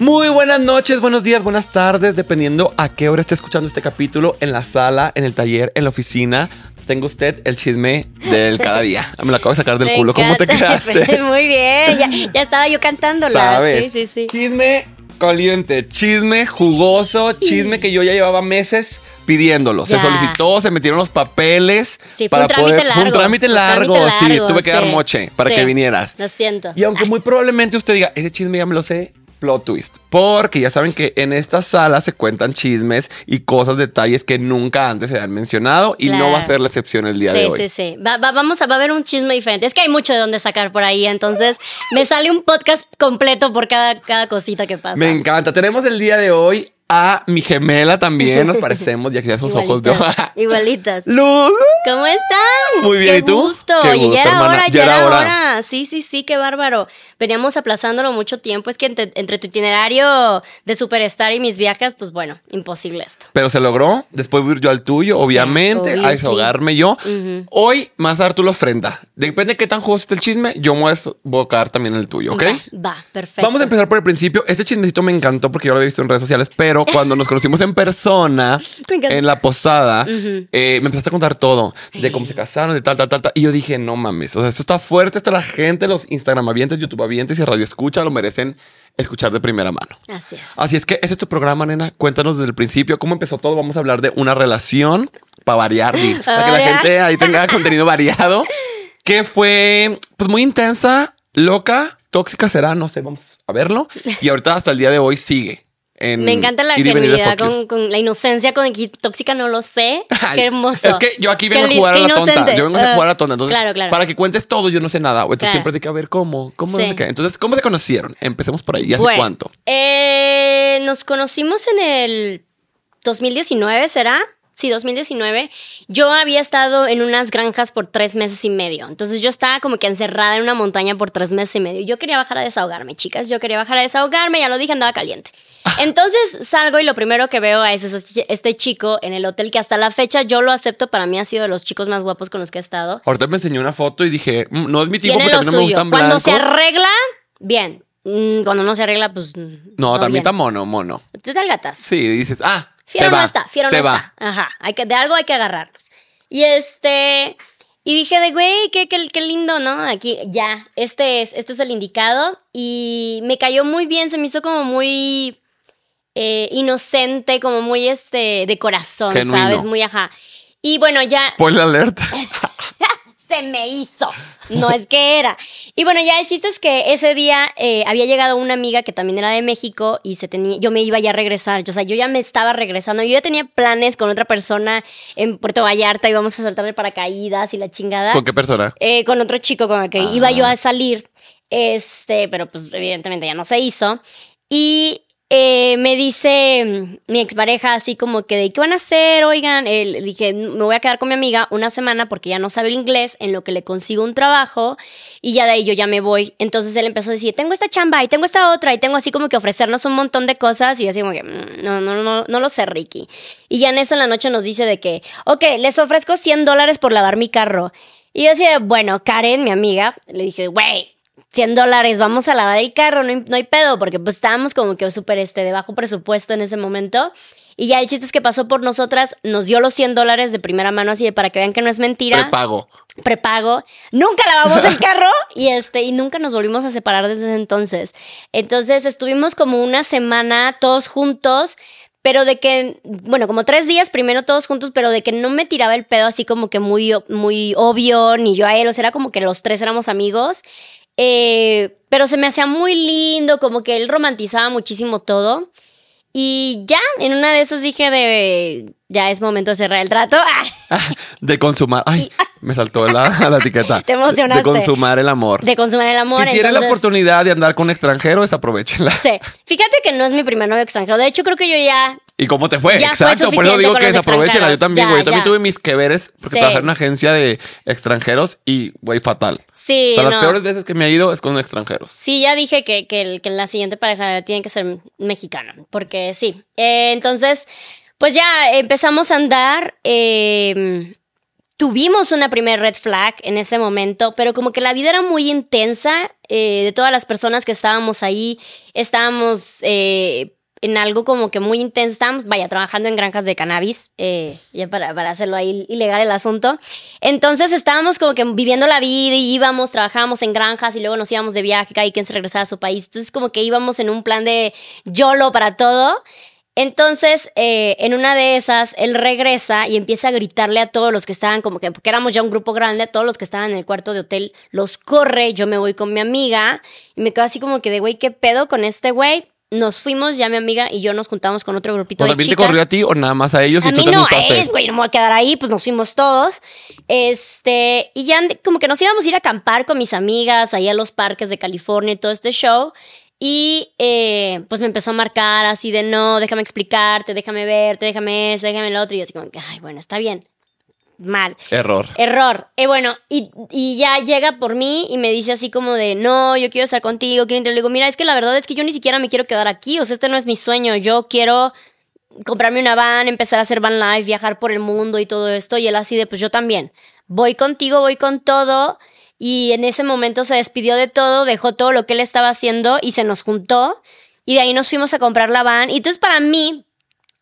Muy buenas noches, buenos días, buenas tardes, dependiendo a qué hora esté escuchando este capítulo, en la sala, en el taller, en la oficina. Tengo usted el chisme del cada día. Me lo acabo de sacar del Me culo. ¿Cómo te encanta. quedaste? Muy bien, ya, ya estaba yo cantándola. ¿Sabes? Sí, sí, sí. Chisme caliente, chisme jugoso, chisme que yo ya llevaba meses pidiéndolo. Se solicitó, se metieron los papeles. Sí, fue un trámite Fue un largo, trámite un largo, sí. largo, Tuve que dar sí. moche para Sí. que vinieras. Lo siento. Y aunque muy probablemente usted diga, ese chisme ya me lo sé, plot twist. Porque ya saben que en esta sala se cuentan chismes y cosas, detalles que nunca antes se habían mencionado y no va a ser la excepción el día sí, de hoy. sí, sí. Va, va- vamos a, va a haber un chisme diferente. Es que hay mucho de dónde sacar por ahí. Entonces, me sale un podcast completo por cada, cada cosita que pasa. Me encanta. Tenemos el día de hoy a mi gemela también. Nos parecemos, ya que esos ojos de. Igualitas. Igualitas. Luz. ¿Cómo están? Muy bien, ¿y tú? gusto. Qué gusto, ya era hora, Ya ya, era hora. Sí, sí, sí, qué bárbaro. Veníamos aplazándolo mucho tiempo. Es que entre, entre tu itinerario de Superstar y mis viajes, pues bueno, imposible esto. Pero se logró. Después voy a ir yo al tuyo, obviamente. obvio, a desahogarme yo. Hoy más a dar tú la ofrenda. Depende de qué tan jugoso esté el chisme, yo me voy a desbocar también el tuyo, ¿ok? Va, va, perfecto. Vamos a empezar por el principio. Este chismecito me encantó porque yo lo había visto en redes sociales, pero cuando nos conocimos en persona, en la posada, eh, me empezaste a contar todo de cómo se casaron, de tal, tal, tal, tal. Y yo dije, no mames, o sea, esto está fuerte, esto la gente, los Instagram avientes, YouTube avientes y radio escucha lo merecen escuchar de primera mano. Así es. Así es que ese es tu programa, nena. Cuéntanos desde el principio cómo empezó todo. Vamos a hablar de una relación para variar, para que la gente ahí tenga contenido variado. Que fue, pues, muy intensa, loca, tóxica será, no sé, vamos a verlo. Y ahorita hasta el día de hoy sigue. En Me encanta la genuinidad con, con la inocencia con que tóxica no lo sé. Ay, Qué hermoso. Es que yo aquí vengo Qué a jugar a la tonta. Yo vengo a Ah, jugar a la tonta. Entonces, claro, claro. para que cuentes todo, yo no sé nada. Entonces Claro. siempre hay que ver cómo, cómo no sé qué. Entonces, ¿cómo se conocieron? Empecemos por ahí. ¿Y hace Bueno, cuánto? eh, nos conocimos en el 2019, ¿será? Sí, 2019. Yo había estado en unas granjas por tres meses y medio. Entonces yo estaba como que encerrada en una montaña por tres meses y medio. Yo quería bajar a desahogarme, chicas. Yo quería bajar a desahogarme, ya lo dije, andaba caliente. Entonces salgo y lo primero que veo es este chico en el hotel que hasta la fecha yo lo acepto. Para mí ha sido de los chicos más guapos con los que he estado. Ahorita me enseñó una foto y dije, "Mm, no es mi tipo mí no me gustan Cuando blancos. se arregla, bien. Mm, Cuando no se arregla, pues. No, también bien. está mono, mono. ¿Te tal gatas? Sí, dices, ah, Fiero se no va. está, fiero se no va. está. Ajá, hay que, de algo hay que agarrarnos. Y este, y dije de, güey, qué, qué, qué lindo, ¿no? Aquí, ya, este es, este es el indicado. Y me cayó muy bien, se me hizo como muy eh, inocente, como muy, este, de corazón, Genuino. ¿sabes? Muy, ajá. Y bueno, ya Spoiler alert. se me hizo. No es que era. Y bueno, ya el chiste es que ese día eh, había llegado una amiga que también era de México y se tenía, yo me iba ya a regresar. O sea, yo ya me estaba regresando. Yo ya tenía planes con otra persona en Puerto Vallarta. Íbamos a saltar de paracaídas y la chingada. ¿Con qué persona? Eh, con otro chico con el que Ah. iba yo a salir. Este, pero pues evidentemente ya no se hizo. Y eh, me dice mm, mi expareja así como que de qué van a hacer, oigan. Eh, dije, me voy a quedar con mi amiga una semana porque ya no sabe el inglés, en lo que le consigo un trabajo y ya de ahí yo ya me voy. Entonces él empezó a decir, tengo esta chamba y tengo esta otra y tengo así como que ofrecernos un montón de cosas y yo así como que, "Mm, no, no, no, no lo sé, Ricky. Y ya en eso en la noche nos dice de que, ok, les ofrezco 100 dólares por lavar mi carro. Y yo decía, bueno, Karen, mi amiga, le dije, güey, 100 dólares, vamos a lavar el carro, no hay, no hay pedo, porque pues estábamos como que súper este, de bajo presupuesto en ese momento. Y ya el chiste es que pasó por nosotras, nos dio los 100 dólares de primera mano, así de para que vean que no es mentira. Prepago. prepago. Nunca lavamos el carro y este y nunca nos volvimos a separar desde ese entonces. Entonces estuvimos como una semana todos juntos, pero de que bueno, como tres días primero todos juntos, pero de que no me tiraba el pedo así como que muy muy obvio ni yo a él, o sea, era como que los tres éramos amigos. Eh, pero se me hacía muy lindo, como que él romantizaba muchísimo todo. Y ya, en una de esas dije de, ya es momento de cerrar el trato. Ah, De consumar. Ay, me saltó la, la etiqueta. Te emocionaste. De consumar el amor. de consumar el amor. si tienen la entonces- oportunidad de andar con extranjeros, aprovechenla. Sí. Fíjate que no es mi primer novio extranjero. De hecho, creo que yo ya. ¿Y cómo te fue? Ya fue Exacto, por eso digo que desaprovechenla. Yo también, güey. Yo también tuve mis que veres porque Sí. trabajé en una agencia de extranjeros y, güey, fatal. Sí, o sea, no. las peores veces que me ha ido es con extranjeros. Sí, ya dije que, que, el- que la siguiente pareja tiene que ser mexicana. Porque sí. Eh, entonces, pues ya empezamos a andar. eh, tuvimos una primera red flag en ese momento, pero como que la vida era muy intensa eh, de todas las personas que estábamos ahí, estábamos eh, en algo como que muy intenso, estábamos, vaya, trabajando en granjas de cannabis, eh, ya para, para hacerlo ahí ilegal el asunto. Entonces estábamos como que viviendo la vida y íbamos, trabajábamos en granjas y luego nos íbamos de viaje, cada quien se regresaba a su país. Entonces como que íbamos en un plan de YOLO para todo. Entonces, eh, en una de esas, él regresa y empieza a gritarle a todos los que estaban, como que, porque éramos ya un grupo grande, a todos los que estaban en el cuarto de hotel, los corre, yo me voy con mi amiga y me quedo así como que de, güey, ¿qué pedo con este güey? Nos fuimos, ya mi amiga y yo nos juntamos con otro grupito ¿O de también te chicas. corrió a ti o nada más a ellos y A tú mí te no, asustaste? eh, güey, no me voy a quedar ahí, pues nos fuimos todos. Este, y ya como que nos íbamos a ir a acampar con mis amigas ahí a los parques de California y todo este show. Y eh, pues me empezó a marcar así de no, déjame explicarte, déjame verte, déjame eso, déjame lo otro. Y yo así como que, ay, bueno, está bien. Mal. Error. Error. Eh, bueno, y, y ya llega por mí y me dice así como de, no, yo quiero estar contigo, quiero entrar. Le digo, mira, es que la verdad es que yo ni siquiera me quiero quedar aquí, o sea, este no es mi sueño, yo quiero comprarme una van, empezar a hacer van life, viajar por el mundo y todo esto. Y él así de, pues yo también, voy contigo, voy con todo. Y en ese momento se despidió de todo, dejó todo lo que él estaba haciendo y se nos juntó. Y de ahí nos fuimos a comprar la van. Y entonces para mí,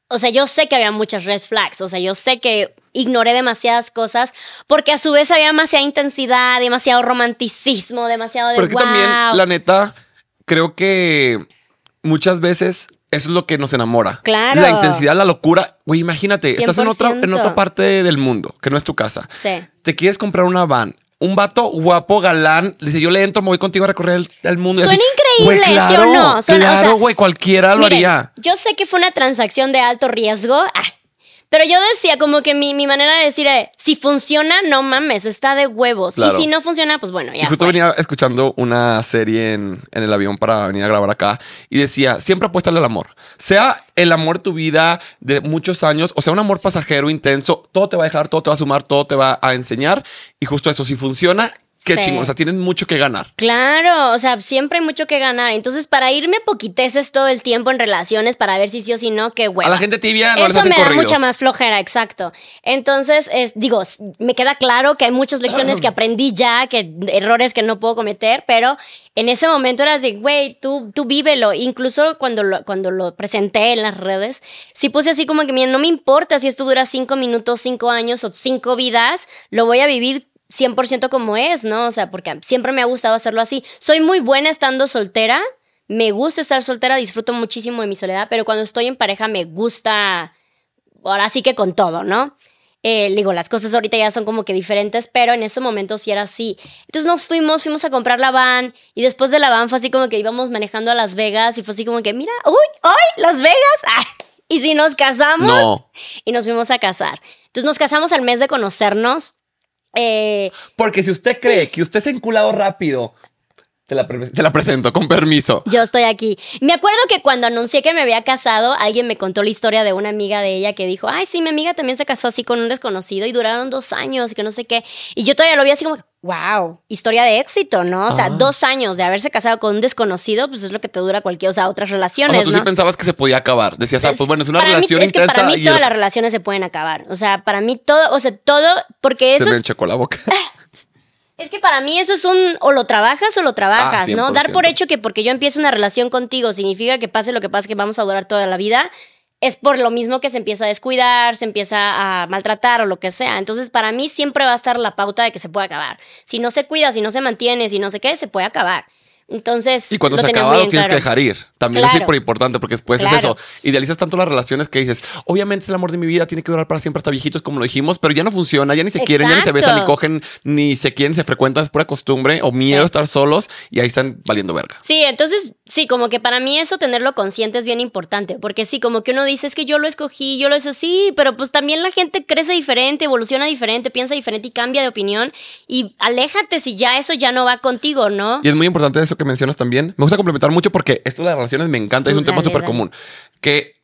o sea, yo sé que había muchas red flags, o sea, yo sé que ignoré demasiadas cosas porque a su vez había demasiada intensidad, demasiado romanticismo, demasiado de Pero es que wow. también, la neta, creo que muchas veces eso es lo que nos enamora. Claro. La intensidad, la locura. Güey, imagínate, estás en otra, en 100%. otra parte del mundo, que no es tu casa. Sí. Te quieres comprar una van. Un vato guapo, galán, dice, yo le entro, me voy contigo a recorrer el, el mundo. Suena así, increíble, güey, ¿sí o claro, no? Suena- o sea, claro, güey, cualquiera lo Miren, haría. Yo sé que fue una transacción de alto riesgo, ah, pero yo decía como que mi, mi manera de decir, eh, si funciona, no mames, está de huevos. Claro. Y si no funciona, pues bueno, Y ya. justo fue. venía escuchando una serie en, en el avión para venir a grabar acá y decía, siempre apuéstale al amor. Sea el amor de tu vida de muchos años, o sea, un amor pasajero, intenso, todo te va a dejar, todo te va a sumar, todo te va a enseñar. Y justo eso, si funciona, qué Sí. chingón. O sea, tienes mucho que ganar. Claro, o sea, siempre hay mucho que ganar. Entonces, para irme poquiteces todo el tiempo en relaciones para ver si sí o si no, qué bueno. A la gente tibia no les Eso hacen me da mucha más flojera, exacto. Entonces, es, digo, me queda claro que hay muchas lecciones que aprendí ya, que errores que no puedo cometer, pero en ese momento era así, güey, tú, tú vívelo. Incluso cuando lo, cuando lo presenté en las redes, sí puse así como que, mira, no me importa si esto dura cinco minutos, cinco años o cinco vidas, lo voy a vivir 100% como es, ¿no? O sea, porque siempre me ha gustado hacerlo así. Soy muy buena estando soltera. Me gusta estar soltera, disfruto muchísimo de mi soledad, pero cuando estoy en pareja me gusta ahora sí que con todo, ¿no? Eh, digo, las cosas ahorita ya son como que diferentes, pero en ese momento sí era así. Entonces nos fuimos, fuimos a comprar la van y después de la van fue así como que íbamos manejando a Las Vegas y fue así como que, mira, uy, uy, Las Vegas. Ah, y si nos casamos No. y nos fuimos a casar. Entonces nos casamos al mes de conocernos. Eh, Porque si usted cree que usted se ha enculado rápido, te la, te la presento, con permiso. Yo estoy aquí. Me acuerdo que cuando anuncié que me había casado, alguien me contó la historia de una amiga de ella que dijo, ay, sí, mi amiga también se casó así con un desconocido y duraron dos años y que no sé qué. Y yo todavía lo vi así como, wow, historia de éxito, ¿no? O sea, Ah. dos años de haberse casado con un desconocido, pues es lo que te dura cualquier, o sea, otras O relaciones, sea, tú ¿no? sí pensabas que se podía acabar. Decías, ah, pues bueno, es una para relación mí, es que intensa para mí y todas las relaciones se pueden acabar. O sea, para mí todo, o sea, todo, porque se eso me es enchecó la boca. es que para mí eso es un o lo trabajas o lo trabajas, Ah, ¿no? 100%. Dar por hecho que porque yo empiezo una relación contigo significa que pase lo que pase que vamos a durar toda la vida, es por lo mismo que se empieza a descuidar, se empieza a maltratar o lo que sea. Entonces, para mí siempre va a estar la pauta de que se puede acabar. Si no se cuida, si no se mantiene, si no sé qué, se puede acabar. Entonces, Y cuando lo se acaba, lo en tienes claro. que dejar ir. También es súper importante porque después Claro. es eso. Idealizas tanto las relaciones que dices, obviamente es el amor de mi vida, tiene que durar para siempre hasta viejitos, como lo dijimos, pero ya no funciona, ya ni se quieren, ya ni se besan, ni cogen, ni se quieren, se frecuentan, es pura costumbre o miedo Sí. a estar solos y ahí están valiendo verga. Sí, entonces sí, como que para mí eso tenerlo consciente es bien importante, porque sí, como que uno dice es que yo lo escogí, yo lo hice sí, pero pues también la gente crece diferente, evoluciona diferente, piensa diferente y cambia de opinión y aléjate si ya eso ya no va contigo, ¿no? Y es muy importante eso que mencionas también. Me gusta complementar mucho porque esto de las relaciones me encanta, es un Dale, tema súper común. Que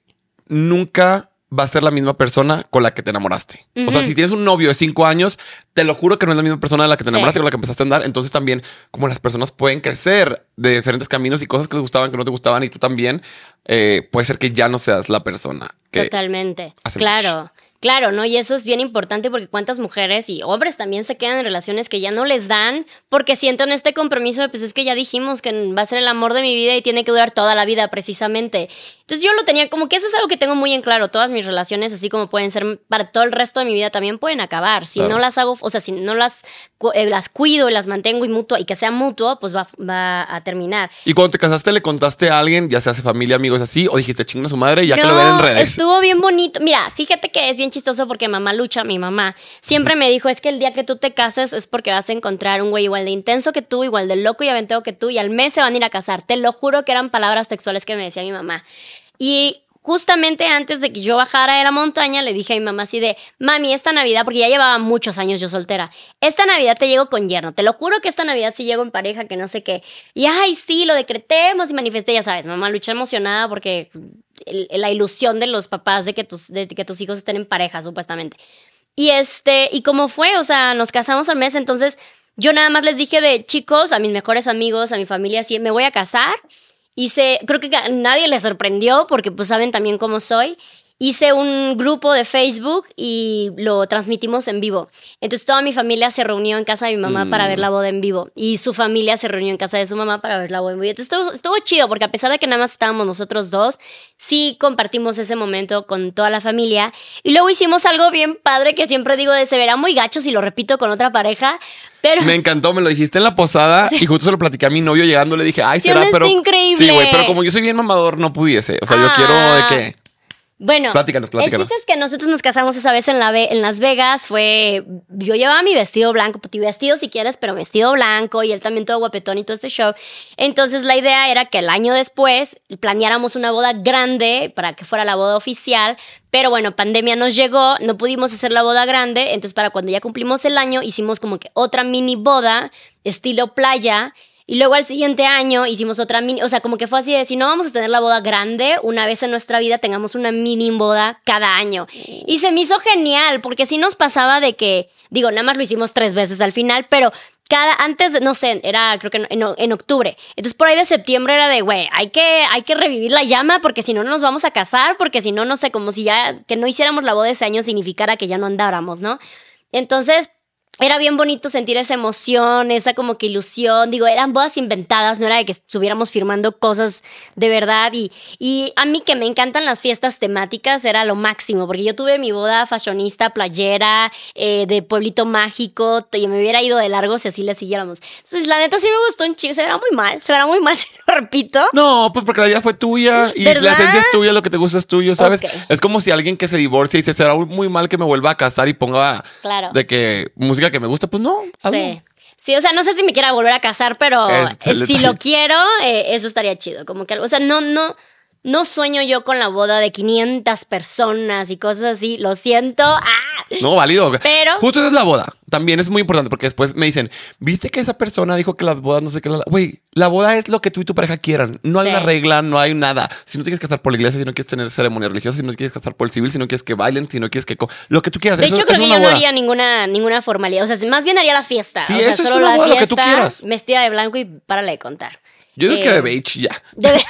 nunca va a ser la misma persona con la que te enamoraste. O sea, si tienes un novio de cinco años, te lo juro que no es la misma persona de la que te Sí. enamoraste con la que empezaste a andar. Entonces también, como las personas pueden crecer de diferentes caminos y cosas que les gustaban, que no te gustaban, y tú también, eh, puede ser que ya no seas la persona que... Totalmente. Claro. Claro, ¿no? Y eso es bien importante porque cuántas mujeres y hombres también se quedan en relaciones que ya no les dan porque sienten este compromiso de, pues es que ya dijimos que va a ser el amor de mi vida y tiene que durar toda la vida precisamente. Entonces yo lo tenía como que eso es algo que tengo muy en claro. Todas mis relaciones, así como pueden ser para todo el resto de mi vida, también pueden acabar. Si no las hago, o sea, si no las, eh, las cuido y las mantengo y mutuo y que sea mutuo, pues va, va, a terminar. ¿Y cuando te casaste le contaste a alguien, ya sea familia, amigos así, o dijiste chinga a su madre ya que lo ven en redes? Estuvo bien bonito. Mira, fíjate que es bien chistoso porque mamá lucha, mi mamá, siempre me dijo, es que el día que tú te cases es porque vas a encontrar un güey igual de intenso que tú, igual de loco y aventado que tú, y al mes se van a ir a casar. Te lo juro que eran palabras textuales que me decía mi mamá. Y justamente antes de que yo bajara de la montaña, le dije a mi mamá así de, mami, esta Navidad, porque ya llevaba muchos años yo soltera, esta Navidad te llego con yerno, te lo juro que esta Navidad sí llego en pareja, que no sé qué. Y ay, sí, lo decretemos y manifesté, ya sabes, mamá lucha emocionada porque la ilusión de los papás de que, tus, de que tus hijos estén en pareja, supuestamente. Y este, y como fue, o sea, nos casamos al mes, entonces yo nada más les dije de chicos, a mis mejores amigos, a mi familia, así, me voy a casar. Hice, creo que a nadie le sorprendió porque pues saben también cómo soy hice un grupo de Facebook y lo transmitimos en vivo. Entonces toda mi familia se reunió en casa de mi mamá para ver la boda en vivo y su familia se reunió en casa de su mamá para ver la boda en vivo. Entonces estuvo, estuvo chido porque a pesar de que nada más estábamos nosotros dos, sí compartimos ese momento con toda la familia. Y luego hicimos algo bien padre que siempre digo de se verá muy gacho si lo repito con otra pareja. Pero... Me encantó, me lo dijiste en la posada y justo se lo platicé a mi novio llegando. Le dije, ay, será, pero. increíble. Sí, güey, pero como yo soy bien mamador, no pudiese. O sea, yo quiero de que bueno, el chiste es que nosotros nos casamos esa vez en, la en Las Vegas. Fue. Yo llevaba mi vestido blanco, tu vestido si quieres, pero vestido blanco y él también todo guapetón y todo este show. Entonces la idea era que el año después planeáramos una boda grande para que fuera la boda oficial. Pero bueno, pandemia nos llegó, no pudimos hacer la boda grande. Entonces, para cuando ya cumplimos el año, hicimos como que otra mini boda, estilo playa y luego al siguiente año hicimos otra mini, o sea, como que fue así de, si no vamos a tener la boda grande, una vez en nuestra vida tengamos una mini boda cada año. Y se me hizo genial, porque sí nos pasaba de que, digo, nada más lo hicimos tres veces al final, pero cada, antes, no sé, era creo que en, en octubre. Entonces por ahí de septiembre era de, güey, hay que, hay que revivir la llama porque si no, no nos vamos a casar, porque si no, no sé, como si ya, que no hiciéramos la boda ese año significara que ya no andáramos, ¿no? Entonces era bien bonito sentir esa emoción, esa como que ilusión. Digo, eran bodas inventadas, no era de que estuviéramos firmando cosas de verdad. Y, y a mí que me encantan las fiestas temáticas era lo máximo, porque yo tuve mi boda fashionista, playera, eh, de pueblito mágico, y me hubiera ido de largo si así le siguiéramos. Entonces, la neta sí me gustó un chico, se verá muy mal, se verá muy mal si lo repito. No, pues porque la idea fue tuya y la esencia es tuya, lo que te gusta es tuyo, ¿sabes? Es como si alguien que se divorcia y se será muy mal que me vuelva a casar y ponga claro. de que música que me gusta, pues no. Sí. Sí, o sea, no sé si me quiera volver a casar, pero si lo quiero, eh, eso estaría chido. Como que, o sea, no, no, no sueño yo con la boda de 500 personas y cosas así. Lo siento. ¡Ah! No, válido. Pero. Justo esa es la boda. También es muy importante porque después me dicen, ¿viste que esa persona dijo que las bodas no sé qué? Güey, la boda es lo que tú y tu pareja quieran. No hay una regla, no hay nada. Si no tienes que estar por la iglesia, si no quieres tener ceremonia religiosa, si no quieres casar por el civil, si no quieres que bailen, si no quieres que. Lo que tú quieras. De hecho, creo que yo no haría ninguna, ninguna formalidad. O sea, más bien haría la fiesta. Sí, o sea, eso solo es una la boda, fiesta, lo que tú quieras. Vestida de blanco y párale de contar. Yo digo que de Eh, beige ya. De-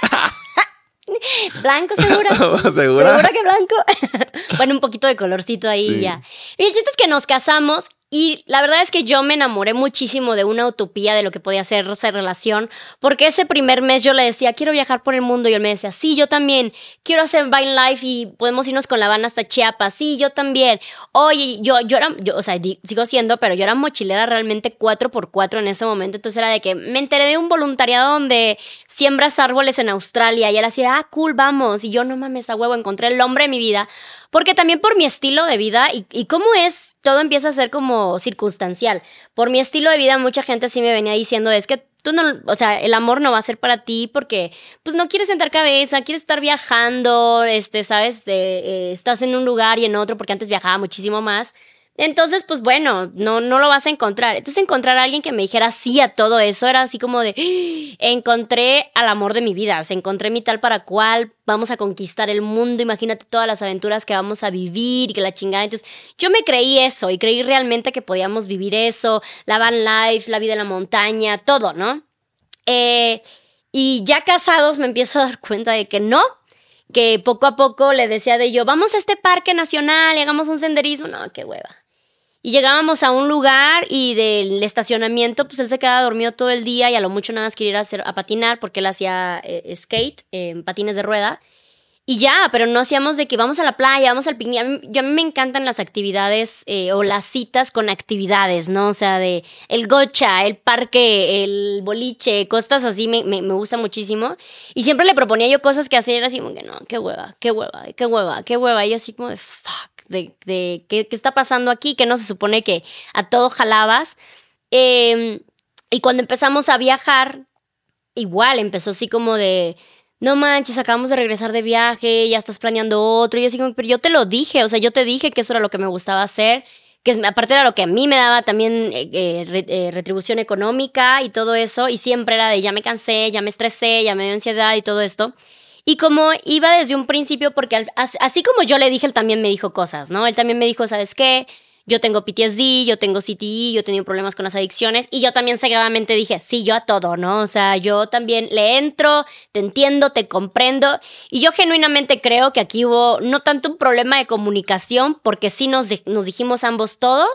Blanco, segura. ¿Segura? ¿Segura que blanco? bueno, un poquito de colorcito ahí Sí. ya. Y el chiste es que nos casamos y la verdad es que yo me enamoré muchísimo de una utopía de lo que podía ser esa relación, porque ese primer mes yo le decía, quiero viajar por el mundo, y él me decía, sí, yo también, quiero hacer Vine Life y podemos irnos con la van hasta Chiapas, sí, yo también. Oye, yo, yo era, yo, o sea, sigo siendo, pero yo era mochilera realmente 4x4 en ese momento, entonces era de que me enteré de un voluntariado donde siembras árboles en Australia, y él hacía, ah, cool, vamos, y yo no mames, a huevo, encontré el hombre de mi vida, porque también por mi estilo de vida y, y cómo es, todo empieza a ser como circunstancial. Por mi estilo de vida, mucha gente sí me venía diciendo, es que tú no, o sea, el amor no va a ser para ti porque, pues no quieres sentar cabeza, quieres estar viajando, este, sabes, eh, estás en un lugar y en otro porque antes viajaba muchísimo más. Entonces, pues bueno, no, no lo vas a encontrar. Entonces, encontrar a alguien que me dijera sí a todo eso era así como de, "Ah, encontré al amor de mi vida, o sea, encontré mi tal para cual, vamos a conquistar el mundo, imagínate todas las aventuras que vamos a vivir y que la chingada. Entonces, yo me creí eso y creí realmente que podíamos vivir eso, la van life, la vida en la montaña, todo, ¿no? Eh, y ya casados me empiezo a dar cuenta de que no, que poco a poco le decía de yo, vamos a este parque nacional y hagamos un senderismo. No, qué hueva. Y llegábamos a un lugar y del estacionamiento, pues él se quedaba dormido todo el día y a lo mucho nada más quería ir a, hacer, a patinar porque él hacía eh, skate, en patines de rueda. Y ya, pero no hacíamos de que vamos a la playa, vamos al picnic. A yo, a mí me encantan las actividades eh, o las citas con actividades, ¿no? O sea, de el gocha, el parque, el boliche, cosas así, me, me, gusta muchísimo. Y siempre le proponía yo cosas que hacer así como que no, qué hueva, qué hueva, qué hueva, qué hueva. Y así como de fuck, de, de ¿qué, qué, está pasando aquí, que no se supone que a todo jalabas. Eh, y cuando empezamos a viajar, igual empezó así como de no manches, acabamos de regresar de viaje, ya estás planeando otro. Y yo así pero yo te lo dije, o sea, yo te dije que eso era lo que me gustaba hacer, que aparte era lo que a mí me daba también eh, eh, eh, retribución económica y todo eso. Y siempre era de ya me cansé, ya me estresé, ya me dio ansiedad y todo esto. Y como iba desde un principio, porque así como yo le dije, él también me dijo cosas, ¿no? Él también me dijo, ¿sabes qué? yo tengo PTSD, yo tengo CTE, yo he tenido problemas con las adicciones y yo también seguramente dije, sí, yo a todo, ¿no? O sea, yo también le entro, te entiendo, te comprendo y yo genuinamente creo que aquí hubo no tanto un problema de comunicación, porque sí nos, nos dijimos ambos todo,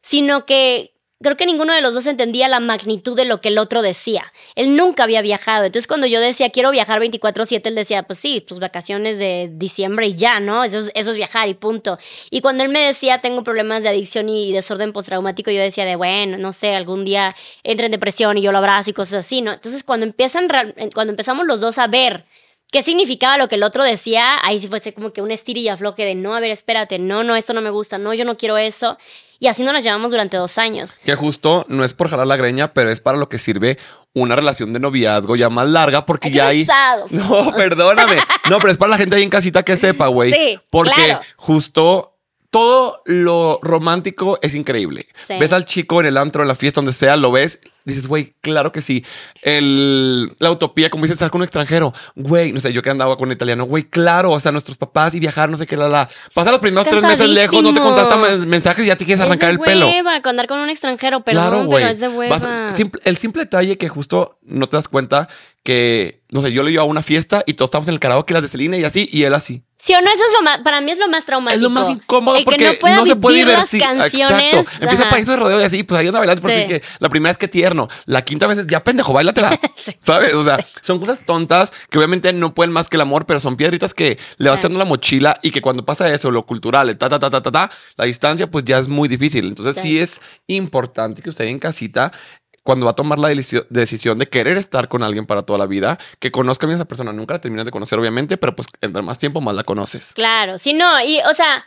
sino que creo que ninguno de los dos entendía la magnitud de lo que el otro decía. Él nunca había viajado. Entonces, cuando yo decía, quiero viajar 24-7, él decía, pues sí, tus vacaciones de diciembre y ya, ¿no? Eso es, eso es viajar y punto. Y cuando él me decía, tengo problemas de adicción y desorden postraumático, yo decía de, bueno, no sé, algún día entra en depresión y yo lo abrazo y cosas así, ¿no? Entonces, cuando, empiezan, cuando empezamos los dos a ver qué significaba lo que el otro decía, ahí sí fuese como que un estir afloje de, no, a ver, espérate, no, no, esto no me gusta, no, yo no quiero eso. Y así nos las llevamos durante dos años. Que justo no es por jalar la greña, pero es para lo que sirve una relación de noviazgo ya más larga, porque ya hay. No, perdóname. No, pero es para la gente ahí en casita que sepa, güey. Sí. Porque justo todo lo romántico es increíble. Ves al chico en el antro, en la fiesta, donde sea, lo ves, dices, güey, claro que sí. El, la utopía, como dices, estar con un extranjero, güey, no sé, yo que andaba con un italiano, güey, claro, o sea, nuestros papás y viajar, no sé qué, la, la. Pasa los primeros tres meses lejos, no te contestan mensajes y ya te quieres arrancar el pelo. Es de hueva, andar con un extranjero, pero, claro, pero es de hueva. el simple detalle que justo no te das cuenta que, no sé, yo le iba a una fiesta y todos estábamos en el karaoke, las de Selena y así, y él así. Sí o no, eso es lo más, para mí es lo más traumático. Es lo más incómodo porque no, se puede divertir. Exacto. Empieza país de rodeo y así, pues ahí anda bailando porque la primera vez que tierno, la quinta vez es ya pendejo, bailatela. ¿Sabes? O sea, son cosas tontas que obviamente no pueden más que el amor, pero son piedritas que le vas echando la mochila y que cuando pasa eso, lo cultural, ta, ta, ta, ta, ta, ta, la distancia, pues ya es muy difícil. Entonces sí es importante que usted en casita cuando va a tomar la decisión de querer estar con alguien para toda la vida, que conozca bien a esa persona. Nunca la terminas de conocer, obviamente, pero pues entre más tiempo, más la conoces. Claro, sí, no, y o sea,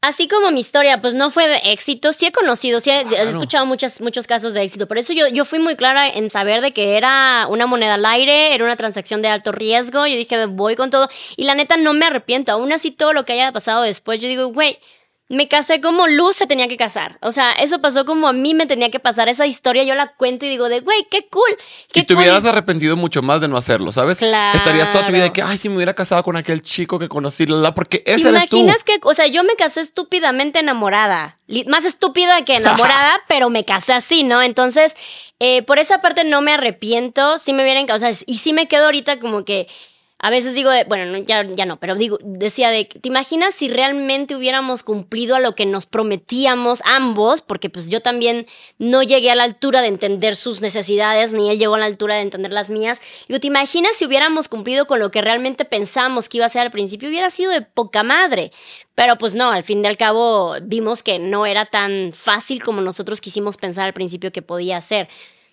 así como mi historia, pues no fue de éxito, sí he conocido, sí he, escuchado muchas, muchos casos de éxito. Por eso yo, yo fui muy clara en saber de que era una moneda al aire, era una transacción de alto riesgo. Yo dije, voy con todo. Y la neta, no me arrepiento. Aún así, todo lo que haya pasado después, yo digo, güey me casé como Luz se tenía que casar. O sea, eso pasó como a mí me tenía que pasar. Esa historia yo la cuento y digo de, güey, qué cool. Qué y te hubieras arrepentido mucho más de no hacerlo, ¿sabes? Claro. Estarías toda tu vida de que, ay, si me hubiera casado con aquel chico que conocí, la, porque ese eres tú. imaginas que, o sea, yo me casé estúpidamente enamorada. Más estúpida que enamorada, pero me casé así, ¿no? Entonces, eh, por esa parte no me arrepiento. Sí me vienen, o sea, y sí me quedo ahorita como que a veces digo, bueno, ya, ya no, pero digo, decía de, ¿te imaginas si realmente hubiéramos cumplido a lo que nos prometíamos ambos? Porque pues yo también no llegué a la altura de entender sus necesidades, ni él llegó a la altura de entender las mías. Digo, ¿te imaginas si hubiéramos cumplido con lo que realmente pensamos que iba a ser al principio? Hubiera sido de poca madre. Pero pues no, al fin y al cabo vimos que no era tan fácil como nosotros quisimos pensar al principio que podía ser.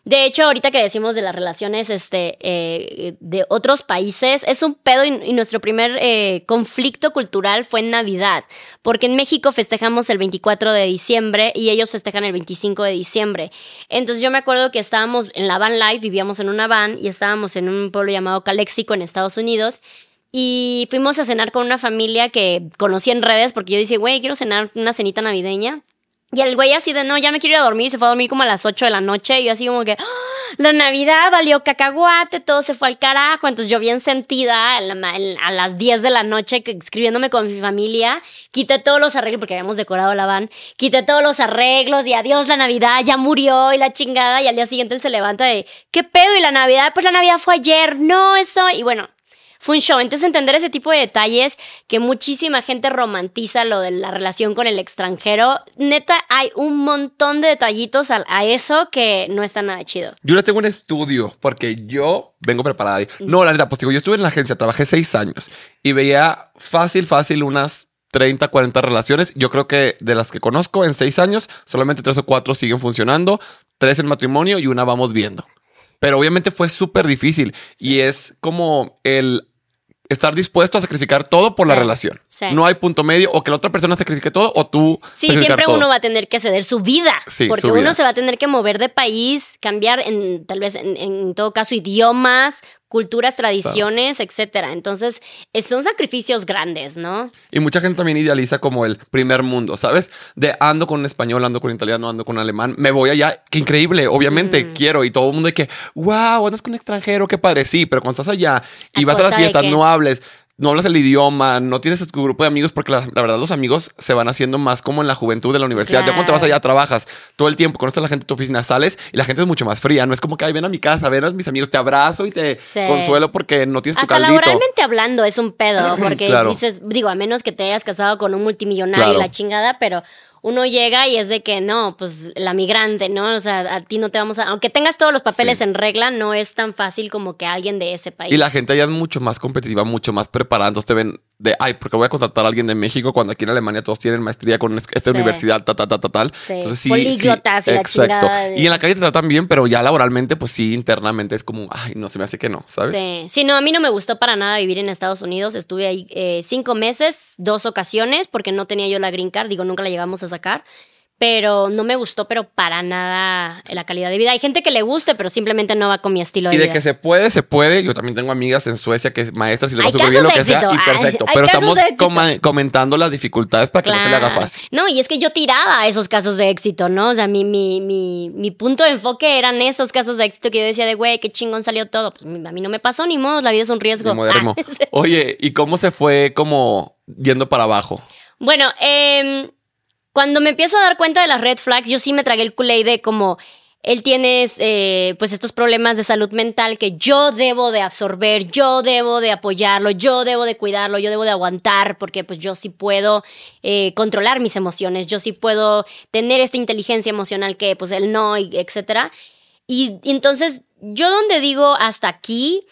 De hecho, ahorita que decimos de las relaciones este, eh, de otros países, es un pedo y, nuestro primer eh, conflicto cultural fue en Navidad, porque en México festejamos el 24 de diciembre y ellos festejan el 25 de diciembre. Entonces yo me acuerdo que estábamos en la van live, vivíamos en una van y estábamos en un pueblo llamado Calexico en Estados Unidos. Y fuimos a cenar con una familia que conocí en redes porque yo dije, güey, quiero cenar una cenita navideña. Y el güey así de, no, ya me quiero ir a dormir, se fue a dormir como a las 8 de la noche y yo así como que, ¡Ah! la Navidad valió cacahuate, todo se fue al carajo. Entonces yo bien sentida a las 10 de la noche escribiéndome con mi familia, quité todos los arreglos, porque habíamos decorado la van, quité todos los arreglos y adiós la Navidad, ya murió y la chingada y al día siguiente él se levanta de, ¿qué pedo? Y la Navidad, pues la Navidad fue ayer, no, eso, y bueno, fue un show. Entonces entender ese tipo de detalles que muchísima gente romantiza lo de la relación con el extranjero, neta hay un montón de detallitos a, eso que no está nada chido. Yo le tengo un estudio porque yo vengo preparada. No, la neta, pues digo, yo estuve en la agencia, trabajé seis años y veía fácil, fácil unas 30, 40 relaciones. Yo creo que de las que conozco en seis años, solamente tres o cuatro siguen funcionando, tres en matrimonio y una vamos viendo. Pero obviamente fue súper difícil y es como el estar dispuesto a sacrificar todo por la relación. sí. No hay punto medio o que la otra persona sacrifique todo o tú Sí, siempre todo. uno va a tener que ceder su vida. Sí, porque su uno vida. se va a tener que mover de país, cambiar en, tal vez en, en todo caso, idiomas, culturas, tradiciones, etcétera. Entonces, son sacrificios grandes, ¿no? Y mucha gente también idealiza como el primer mundo, ¿sabes? De ando con un español, ando con un italiano, ando con un alemán, me voy allá, qué increíble, obviamente Mm. quiero. Y todo el mundo de que, wow, andas con un extranjero, qué padre. Sí, pero cuando estás allá y ¿A vas a las fiestas, no hables, no hablas el idioma, no tienes tu grupo de amigos, porque la, la verdad los amigos se van haciendo más como en la juventud de la universidad. Ya cuando te vas allá, trabajas todo el tiempo, conoces a la gente de tu oficina, sales y la gente es mucho más fría. No es como que, ay, ven a mi casa, ven a mis amigos, te abrazo y te Sí. consuelo porque no tienes tu Hasta caldito. laboralmente hablando es un pedo, porque Claro. dices, digo, a menos que te hayas casado con un multimillonario Claro. y la chingada, pero uno llega y es de que no, pues la migrante, ¿no? O sea, a ti no te vamos a. Aunque tengas todos los papeles Sí. en regla, no es tan fácil como que alguien de ese país. Y la gente allá es mucho más competitiva, mucho más preparada. Entonces te ven de, ay, porque voy a contratar a alguien de México cuando aquí en Alemania todos tienen maestría con es- esta Sí. universidad, ta, ta, ta, ta, tal. Sí, Entonces sí. políglotas sí, y la exacto. de- Y en la calle te tratan bien, pero ya laboralmente, pues sí, internamente es como, ay, no, se me hace que no, ¿sabes? Sí. sí, no, a mí no me gustó para nada vivir en Estados Unidos. Estuve ahí eh, cinco meses, dos ocasiones, porque no tenía yo la green card, digo, nunca la llegamos a sacar. Pero no me gustó, pero para nada la calidad de vida. Hay gente que le guste, pero simplemente no va con mi estilo de Y de vida. que se puede, se puede. Yo también tengo amigas en Suecia que es maestras y les va súper bien lo que sea. Y perfecto. Hay- pero hay estamos comentando las dificultades para que no se le haga fácil. No, y es que yo tiraba esos casos de éxito, ¿no? O sea, mi, mi, mi, mi punto de enfoque eran esos casos de éxito que yo decía de, güey, qué chingón salió todo. Pues a mí no me pasó ni modo, la vida es un riesgo. Ah. Oye, ¿y cómo se fue como yendo para abajo? Bueno, em, cuando me empiezo a dar cuenta de las red flags, yo sí me tragué el culé de como él tiene eh, pues estos problemas de salud mental que yo debo de absorber, yo debo de apoyarlo, yo debo de cuidarlo, yo debo de aguantar, porque pues yo sí puedo eh, controlar mis emociones, yo sí puedo tener esta inteligencia emocional que pues él no, y etcétera. Y, y entonces yo donde digo hasta aquí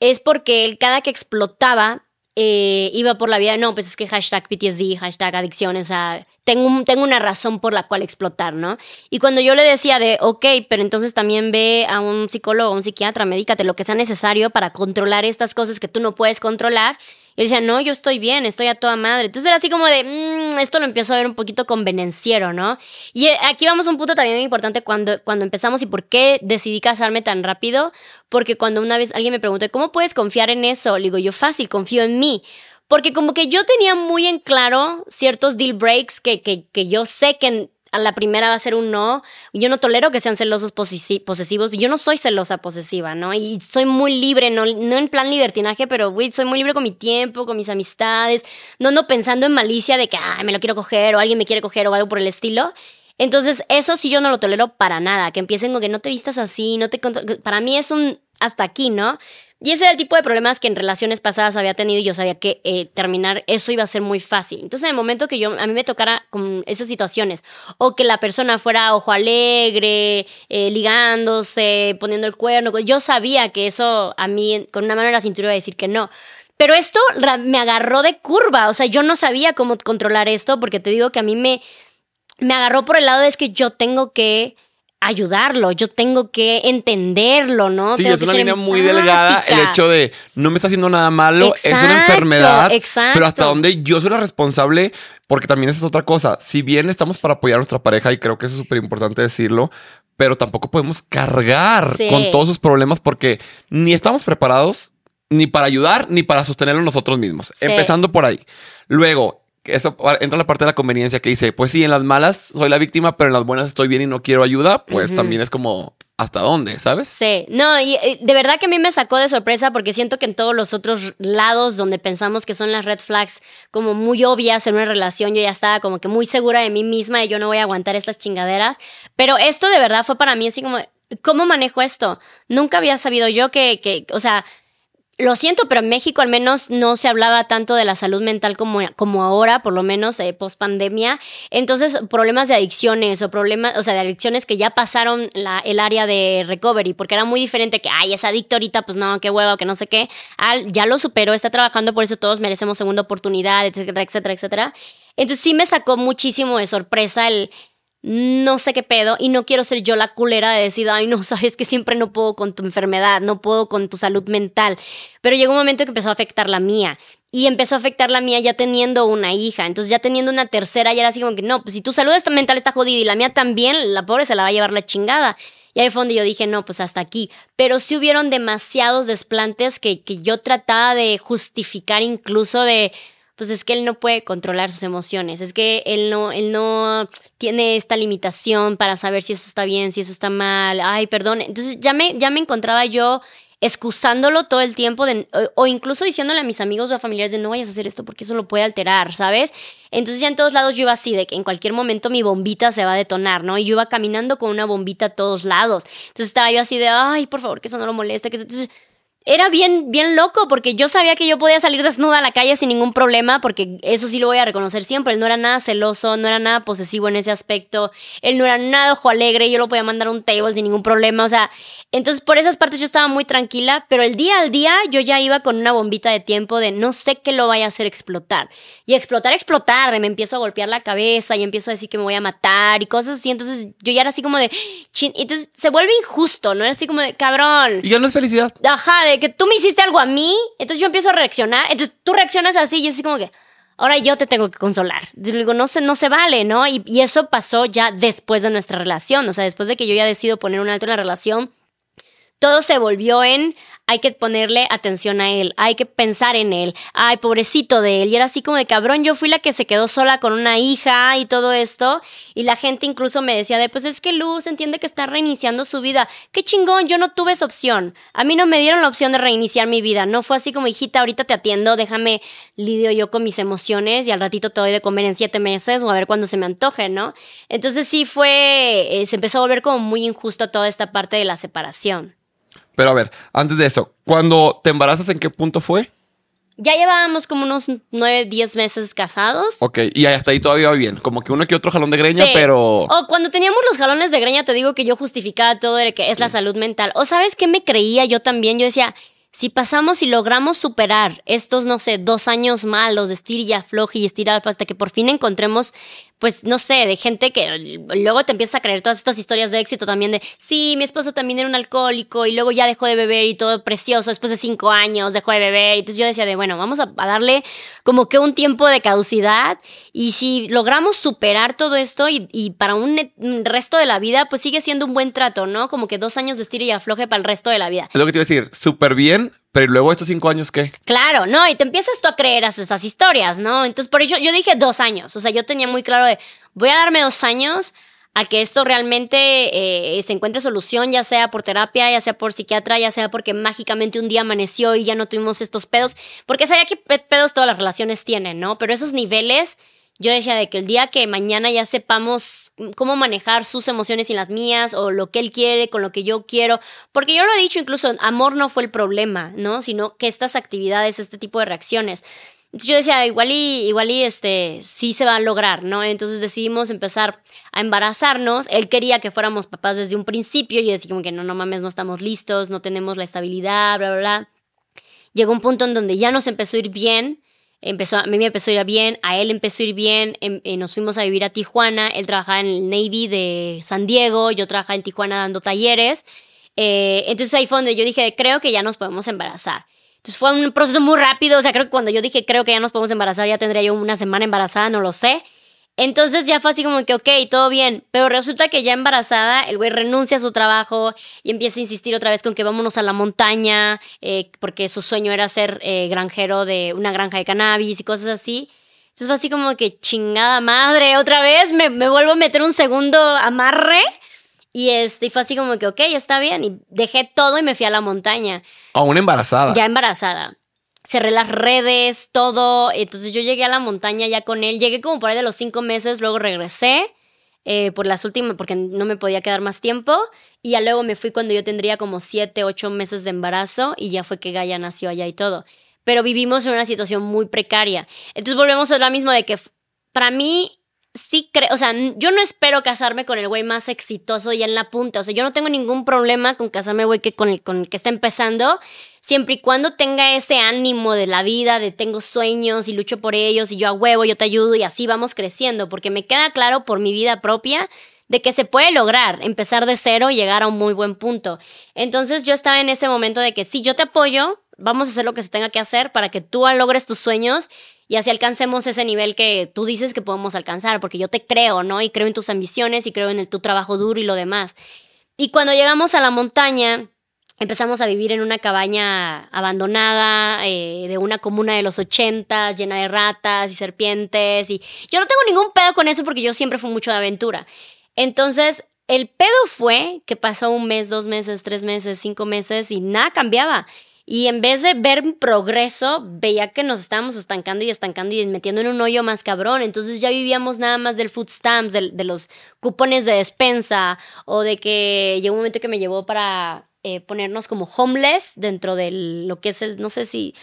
es porque él cada que explotaba eh, iba por la vida, no, pues es que hashtag PTSD, hashtag adicción, o sea, tengo, tengo una razón por la cual explotar, ¿no? Y cuando yo le decía de, ok, pero entonces también ve a un psicólogo, a un psiquiatra, medícate lo que sea necesario para controlar estas cosas que tú no puedes controlar. Y decía, no, yo estoy bien, estoy a toda madre. Entonces era así como de, "Mm, esto lo empiezo a ver un poquito convenenciero, ¿no? Y eh, aquí vamos a un punto también importante cuando, cuando empezamos y por qué decidí casarme tan rápido. Porque cuando una vez alguien me preguntó, ¿cómo puedes confiar en eso? Le digo, yo fácil, confío en mí. Porque como que yo tenía muy en claro ciertos deal breaks que, que, que yo sé que a la primera va a ser un no. Yo no tolero que sean celosos posesi- posesivos. Yo no soy celosa posesiva, ¿no? Y soy muy libre, no, no en plan libertinaje, pero, soy muy libre con mi tiempo, con mis amistades. No ando pensando en malicia de que, ay, me lo quiero coger o alguien me quiere coger o algo por el estilo. Entonces, eso sí yo no lo tolero para nada. Que empiecen con que no te vistas así, no te... Para mí es un hasta aquí, ¿no? Y ese era el tipo de problemas que en relaciones pasadas había tenido y yo sabía que eh, terminar eso iba a ser muy fácil. Entonces, en el momento que yo a mí me tocara con esas situaciones o que la persona fuera ojo alegre, eh, ligándose, poniendo el cuerno, yo sabía que eso a mí con una mano en la cintura iba a decir que no. Pero esto me agarró de curva, o sea, yo no sabía cómo controlar esto porque te digo que a mí me, me agarró por el lado de es que yo tengo que ayudarlo, yo tengo que entenderlo, ¿no? Sí, Tengo es que una línea muy delgada el hecho de no me está haciendo nada malo, es una enfermedad, exacto. pero hasta donde yo soy la responsable, porque también esa es otra cosa. Si bien estamos para apoyar a nuestra pareja y creo que eso es súper importante decirlo, pero tampoco podemos cargar Sí. con todos sus problemas porque ni estamos preparados ni para ayudar ni para sostenerlo nosotros mismos. Sí. Empezando por ahí. Luego, eso entra la parte de la conveniencia que dice, pues sí, en las malas soy la víctima, pero en las buenas estoy bien y no quiero ayuda, pues también es como, ¿hasta dónde? ¿Sabes? Sí, no, y de verdad que a mí me sacó de sorpresa porque siento que en todos los otros lados donde pensamos que son las red flags como muy obvias en una relación, yo ya estaba como que muy segura de mí misma y yo no voy a aguantar estas chingaderas. Pero esto de verdad fue para mí así como, ¿cómo manejo esto? Nunca había sabido yo que, que o sea, lo siento, pero en México al menos no se hablaba tanto de la salud mental como, como ahora, por lo menos eh, post pandemia. Entonces, problemas de adicciones o problemas, o sea, de adicciones que ya pasaron la, el área de recovery, porque era muy diferente que, ay, es adicto ahorita, pues no, qué huevo, que no sé qué. Ya lo superó, está trabajando, por eso todos merecemos segunda oportunidad, etcétera, etcétera, etcétera. Entonces sí me sacó muchísimo de sorpresa el no sé qué pedo y no quiero ser yo la culera de decir, ay, no, sabes que siempre no puedo con tu enfermedad, no puedo con tu salud mental. Pero llegó un momento que empezó a afectar la mía. Y empezó a afectar la mía ya teniendo una hija. Entonces ya teniendo una tercera, ya era así como que, no, pues si tu salud mental está jodida y la mía también, la pobre se la va a llevar la chingada. Y ahí fue donde yo dije, no, pues hasta aquí. Pero sí hubieron demasiados desplantes que, que yo trataba de justificar incluso de, pues es que él no puede controlar sus emociones, es que él no, él no tiene esta limitación para saber si eso está bien, si eso está mal, ay, perdón. Entonces ya me, ya me encontraba yo excusándolo todo el tiempo o, incluso diciéndole a mis amigos o a familiares de no vayas a hacer esto porque eso lo puede alterar, ¿sabes? Entonces ya en todos lados yo iba así, de que en cualquier momento mi bombita se va a detonar, ¿no? Y yo iba caminando con una bombita a todos lados. Entonces estaba yo así de, ay, por favor, que eso no lo moleste. Que... Entonces era bien, bien loco porque yo sabía que yo podía salir desnuda a la calle sin ningún problema, porque eso sí lo voy a reconocer siempre. Él no era nada celoso, no era nada posesivo en ese aspecto. Él no era nada ojo alegre, yo lo podía mandar a un table sin ningún problema. O sea, entonces por esas partes yo estaba muy tranquila, pero el día al día yo ya iba con una bombita de tiempo de no sé qué lo vaya a hacer explotar. Y explotar, explotar, de me empiezo a golpear la cabeza y empiezo a decir que me voy a matar y cosas así. Entonces yo ya era así como de, chin, entonces se vuelve injusto, ¿no? Era así como de, cabrón. Y ya no es felicidad. Ajá, de que tú me hiciste algo a mí, entonces yo empiezo a reaccionar, entonces tú reaccionas así y así como que, ahora yo te tengo que consolar. Digo, no se, no se vale, ¿no? Y, y, eso pasó ya después de nuestra relación, o sea, después de que yo ya decido poner un alto en la relación, todo se volvió en, hay que ponerle atención a él, hay que pensar en él, ay, pobrecito de él. Y era así como de cabrón, yo fui la que se quedó sola con una hija y todo esto. Y la gente incluso me decía de, pues es que Luz entiende que está reiniciando su vida. Qué chingón, yo no tuve esa opción. A mí no me dieron la opción de reiniciar mi vida. No fue así como, hijita, ahorita te atiendo, déjame, lidio yo con mis emociones y al ratito te doy de comer en siete meses o a ver cuándo se me antoje, ¿no? Entonces sí fue, eh, se empezó a volver como muy injusto toda esta parte de la separación. Pero a ver, antes de eso, cuando te embarazas, ¿en qué punto fue? Ya llevábamos como unos nueve, diez meses casados. Ok, y hasta ahí todavía va bien. Como que uno que otro jalón de greña, pero. O cuando teníamos los jalones de greña, te digo que yo justificaba todo de que es la salud mental. O sabes qué me creía yo también. Yo decía, si pasamos y logramos superar estos, no sé, dos años malos de estir y afloje y estirar hasta que por fin encontremos pues no sé, de gente que luego te empieza a creer todas estas historias de éxito también de, sí, mi esposo también era un alcohólico y luego ya dejó de beber y todo precioso, después de cinco años dejó de beber. Entonces yo decía de, bueno, vamos a, darle como que un tiempo de caducidad y si logramos superar todo esto y, para un, resto de la vida, pues sigue siendo un buen trato, ¿no? Como que dos años de estilo y afloje para el resto de la vida. Es lo que te iba a decir, súper bien, pero luego estos cinco años qué? Claro, no, y te empiezas tú a creer esas historias, ¿no? Entonces por eso yo dije dos años, o sea, yo tenía muy claro voy a darme dos años a que esto realmente eh, se encuentre solución, ya sea por terapia, ya sea por psiquiatra, ya sea porque mágicamente un día amaneció y ya no tuvimos estos pedos, porque sabía que pedos todas las relaciones tienen, ¿no? Pero esos niveles, yo decía de que el día que mañana ya sepamos cómo manejar sus emociones y las mías, o lo que él quiere con lo que yo quiero, porque yo lo he dicho incluso, amor no fue el problema, ¿no? Sino que estas actividades, este tipo de reacciones entonces yo decía, igual y, igual y este, sí se va a lograr, ¿no? Entonces decidimos empezar a embarazarnos. Él quería que fuéramos papás desde un principio y yo decía que no, no mames, no estamos listos, no tenemos la estabilidad, bla, bla, bla. Llegó un punto en donde ya nos empezó a ir bien. Empezó, a mí me empezó a ir bien, a él empezó a ir bien, em, eh, nos fuimos a vivir a Tijuana, él trabajaba en el Navy de San Diego, yo trabajaba en Tijuana dando talleres. Eh, entonces ahí fue donde yo dije, creo que ya nos podemos embarazar. Entonces fue un proceso muy rápido. O sea, creo que cuando yo dije creo que ya nos podemos embarazar, ya tendría yo una semana embarazada, no lo sé. Entonces ya fue así como que, ok, todo bien. Pero resulta que ya embarazada, el güey renuncia a su trabajo y empieza a insistir otra vez con que vámonos a la montaña, eh, porque su sueño era ser eh, granjero de una granja de cannabis y cosas así. Entonces fue así como que chingada madre, otra vez me, me vuelvo a meter un segundo amarre. Y, este, fue así como que, ok, está bien. Y dejé todo y me fui a la montaña. Aún embarazada. Ya embarazada. Cerré las redes, todo. Entonces yo llegué a la montaña ya con él. Llegué como por ahí de los cinco meses, luego regresé. eh, por las últimas, porque no me podía quedar más tiempo. Y ya luego me fui cuando yo tendría como siete, ocho meses de embarazo y ya fue que Gaia nació allá y todo. Pero vivimos en una situación muy precaria. Entonces volvemos a lo mismo de que para mí sí creo, o sea, yo no espero casarme con el güey más exitoso y en la punta. O sea, yo no tengo ningún problema con casarme, güey, que con el, con el que está empezando, siempre y cuando tenga ese ánimo de la vida, de tengo sueños y lucho por ellos y yo a huevo, yo te ayudo y así vamos creciendo, porque me queda claro por mi vida propia de que se puede lograr empezar de cero y llegar a un muy buen punto. Entonces yo estaba en ese momento de que sí, yo te apoyo, vamos a hacer lo que se tenga que hacer para que tú logres tus sueños y así alcancemos ese nivel que tú dices que podemos alcanzar, porque yo te creo, ¿no? Y creo en tus ambiciones y creo en el, tu trabajo duro y lo demás. Y cuando llegamos a la montaña, empezamos a vivir en una cabaña abandonada eh, de una comuna de los ochentas, llena de ratas y serpientes. Y yo no tengo ningún pedo con eso porque yo siempre fui mucho de aventura. Entonces, el pedo fue que pasó un mes, dos meses, tres meses, cinco meses y nada cambiaba. Y en vez de ver progreso, veía que nos estábamos estancando y estancando y metiendo en un hoyo más cabrón. Entonces ya vivíamos nada más del food stamps, de, los cupones de despensa, o de que llegó un momento que me llevó para eh, ponernos como homeless dentro de lo que es el, no sé si,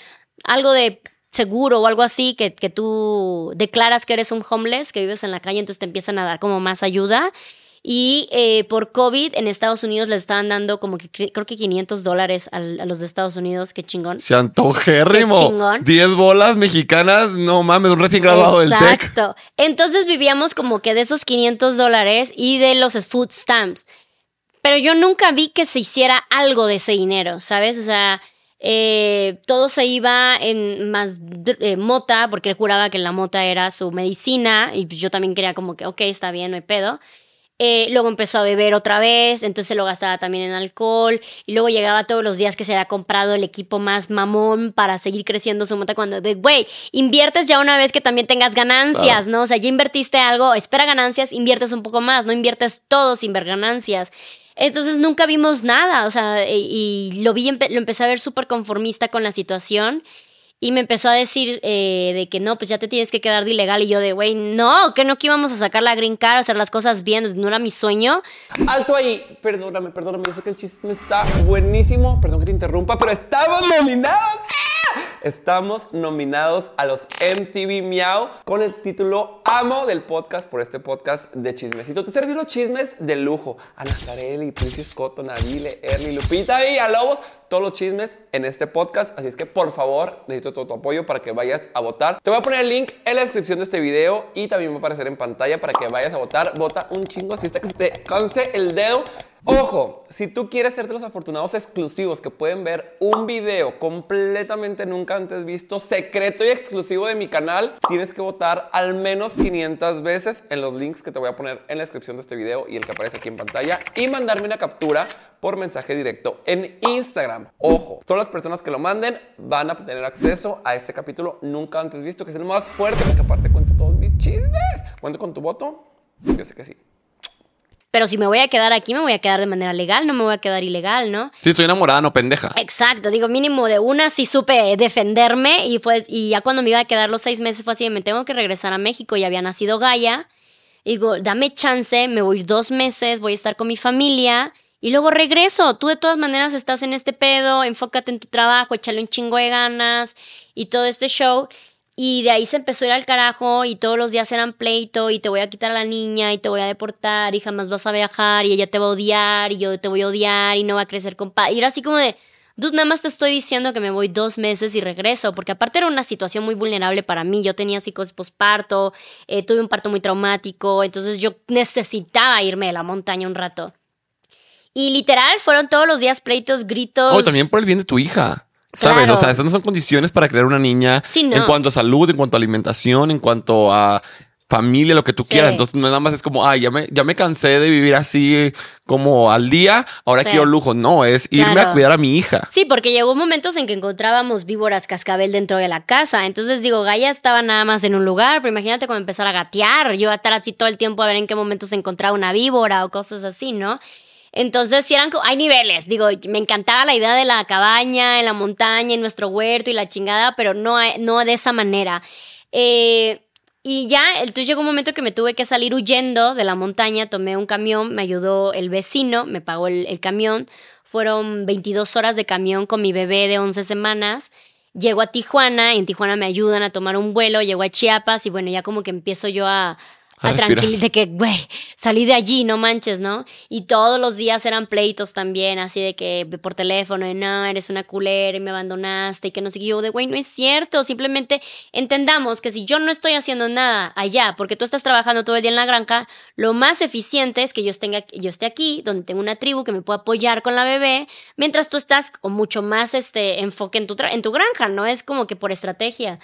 algo de seguro o algo así, que, que tú declaras que eres un homeless, que vives en la calle, entonces te empiezan a dar como más ayuda. Y eh, por COVID en Estados Unidos les estaban dando como que creo que 500 dólares a, los de Estados Unidos. Qué chingón. Se antojérrimo. Qué chingón. 10 bolas mexicanas, no mames, un recién graduado del TEC. Exacto. Entonces vivíamos como que de esos 500 dólares y de los food stamps. Pero yo nunca vi que se hiciera algo de ese dinero, ¿sabes? O sea, eh, todo se iba en más eh, mota, porque él juraba que la mota era su medicina, y yo también quería como que, ok, está bien, no hay pedo. Eh, luego empezó a beber otra vez, entonces lo gastaba también en alcohol. Y luego llegaba todos los días que se había comprado el equipo más mamón para seguir creciendo su mota. Cuando, güey, inviertes ya una vez que también tengas ganancias, ¿no? O sea, ya invertiste algo, espera ganancias, inviertes un poco más, no inviertes todo sin ver ganancias. Entonces nunca vimos nada, o sea, y, y lo vi, lo empecé a ver súper conformista con la situación y me empezó a decir eh, de que no, pues ya te tienes que quedar de ilegal. Y yo de, güey, no, que no que íbamos a sacar la green card, hacer las cosas bien, no era mi sueño. Alto ahí, perdóname, perdóname, yo sé que el chiste está buenísimo, perdón que te interrumpa, pero estamos nominados. Estamos nominados a los MTV Miau con el título Amo del podcast por este podcast de chismecito. Te serví los chismes de lujo. Ana Carelli, Princess Cotton, Navile, Erly, Lupita y a Lobos. Todos los chismes en este podcast. Así es que por favor, necesito todo tu apoyo para que vayas a votar. Te voy a poner el link en la descripción de este video y también va a aparecer en pantalla para que vayas a votar. Vota un chingo así hasta que se te canse el dedo. Ojo, si tú quieres ser de los afortunados exclusivos que pueden ver un video completamente nunca antes visto, secreto y exclusivo de mi canal, tienes que votar al menos 500 veces en los links que te voy a poner en la descripción de este video y el que aparece aquí en pantalla y mandarme una captura por mensaje directo en Instagram. Ojo, todas las personas que lo manden van a tener acceso a este capítulo nunca antes visto, que es el más fuerte, porque aparte cuento todos mis chismes. ¿Cuento con tu voto? Yo sé que sí. Pero si me voy a quedar aquí, me voy a quedar de manera legal, no me voy a quedar ilegal, ¿no? Sí, estoy enamorada, no pendeja. Exacto, digo, mínimo de una sí supe defenderme y fue y ya cuando me iba a quedar los seis meses fue así, me tengo que regresar a México, ya había nacido Gaia. Digo, dame chance, me voy dos meses, voy a estar con mi familia y luego regreso. Tú de todas maneras estás en este pedo, enfócate en tu trabajo, échale un chingo de ganas y todo este show. Y de ahí se empezó a ir al carajo y todos los días eran pleito y te voy a quitar a la niña y te voy a deportar y jamás vas a viajar y ella te va a odiar y yo te voy a odiar y no va a crecer con paz. Y era así como de, dude, nada más te estoy diciendo que me voy dos meses y regreso, porque aparte era una situación muy vulnerable para mí. Yo tenía psicosis posparto, eh, tuve un parto muy traumático, entonces yo necesitaba irme de la montaña un rato. Y literal, fueron todos los días pleitos, gritos. Oh, también por el bien de tu hija. ¿Sabes? O sea, estas no son condiciones para crear una niña en cuanto a salud, en cuanto a alimentación, en cuanto a familia, lo que tú quieras. Entonces, no nada más es como, ay, ya me, ya me cansé de vivir así como al día, ahora quiero lujo. No, es irme a cuidar a mi hija. Sí, porque llegó momentos en que encontrábamos víboras cascabel dentro de la casa. Entonces, digo, Gaia estaba nada más en un lugar, pero imagínate cómo empezar a gatear. Yo iba a estar así todo el tiempo a ver en qué momentos encontraba una víbora o cosas así, ¿no? Entonces, si eran, hay niveles, digo, me encantaba la idea de la cabaña, en la montaña, en nuestro huerto y la chingada, pero no, no de esa manera. Eh, Y ya, entonces llegó un momento que me tuve que salir huyendo de la montaña, tomé un camión, me ayudó el vecino, me pagó el, el camión, fueron 22 horas de camión con mi bebé de 11 semanas. Llego a Tijuana, y en Tijuana me ayudan a tomar un vuelo, llego a Chiapas y bueno, ya como que empiezo yo a, A tranquilizar, de que, güey, salí de allí, no manches, ¿no? Y todos los días eran pleitos también, así de que por teléfono, de no, eres una culera y me abandonaste y que no sé qué. Yo, de güey, no es cierto, simplemente entendamos que si yo no estoy haciendo nada allá, porque tú estás trabajando todo el día en la granja, lo más eficiente es que yo, esté- yo esté aquí, donde tengo una tribu que me pueda apoyar con la bebé, mientras tú estás con mucho más este enfoque en tu, tra- en tu granja, ¿no? Es como que por estrategia.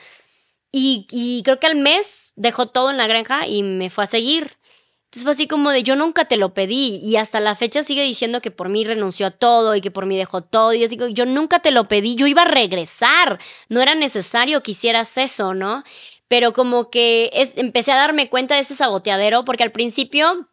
Y, creo que al mes dejó todo en la granja y me fue a seguir. Entonces fue así como de yo nunca te lo pedí y hasta la fecha sigue diciendo que por mí renunció a todo y que por mí dejó todo y yo digo, yo nunca te lo pedí, yo iba a regresar, no era necesario que hicieras eso, ¿no? Pero como que es- empecé a darme cuenta de ese saboteadero porque al principio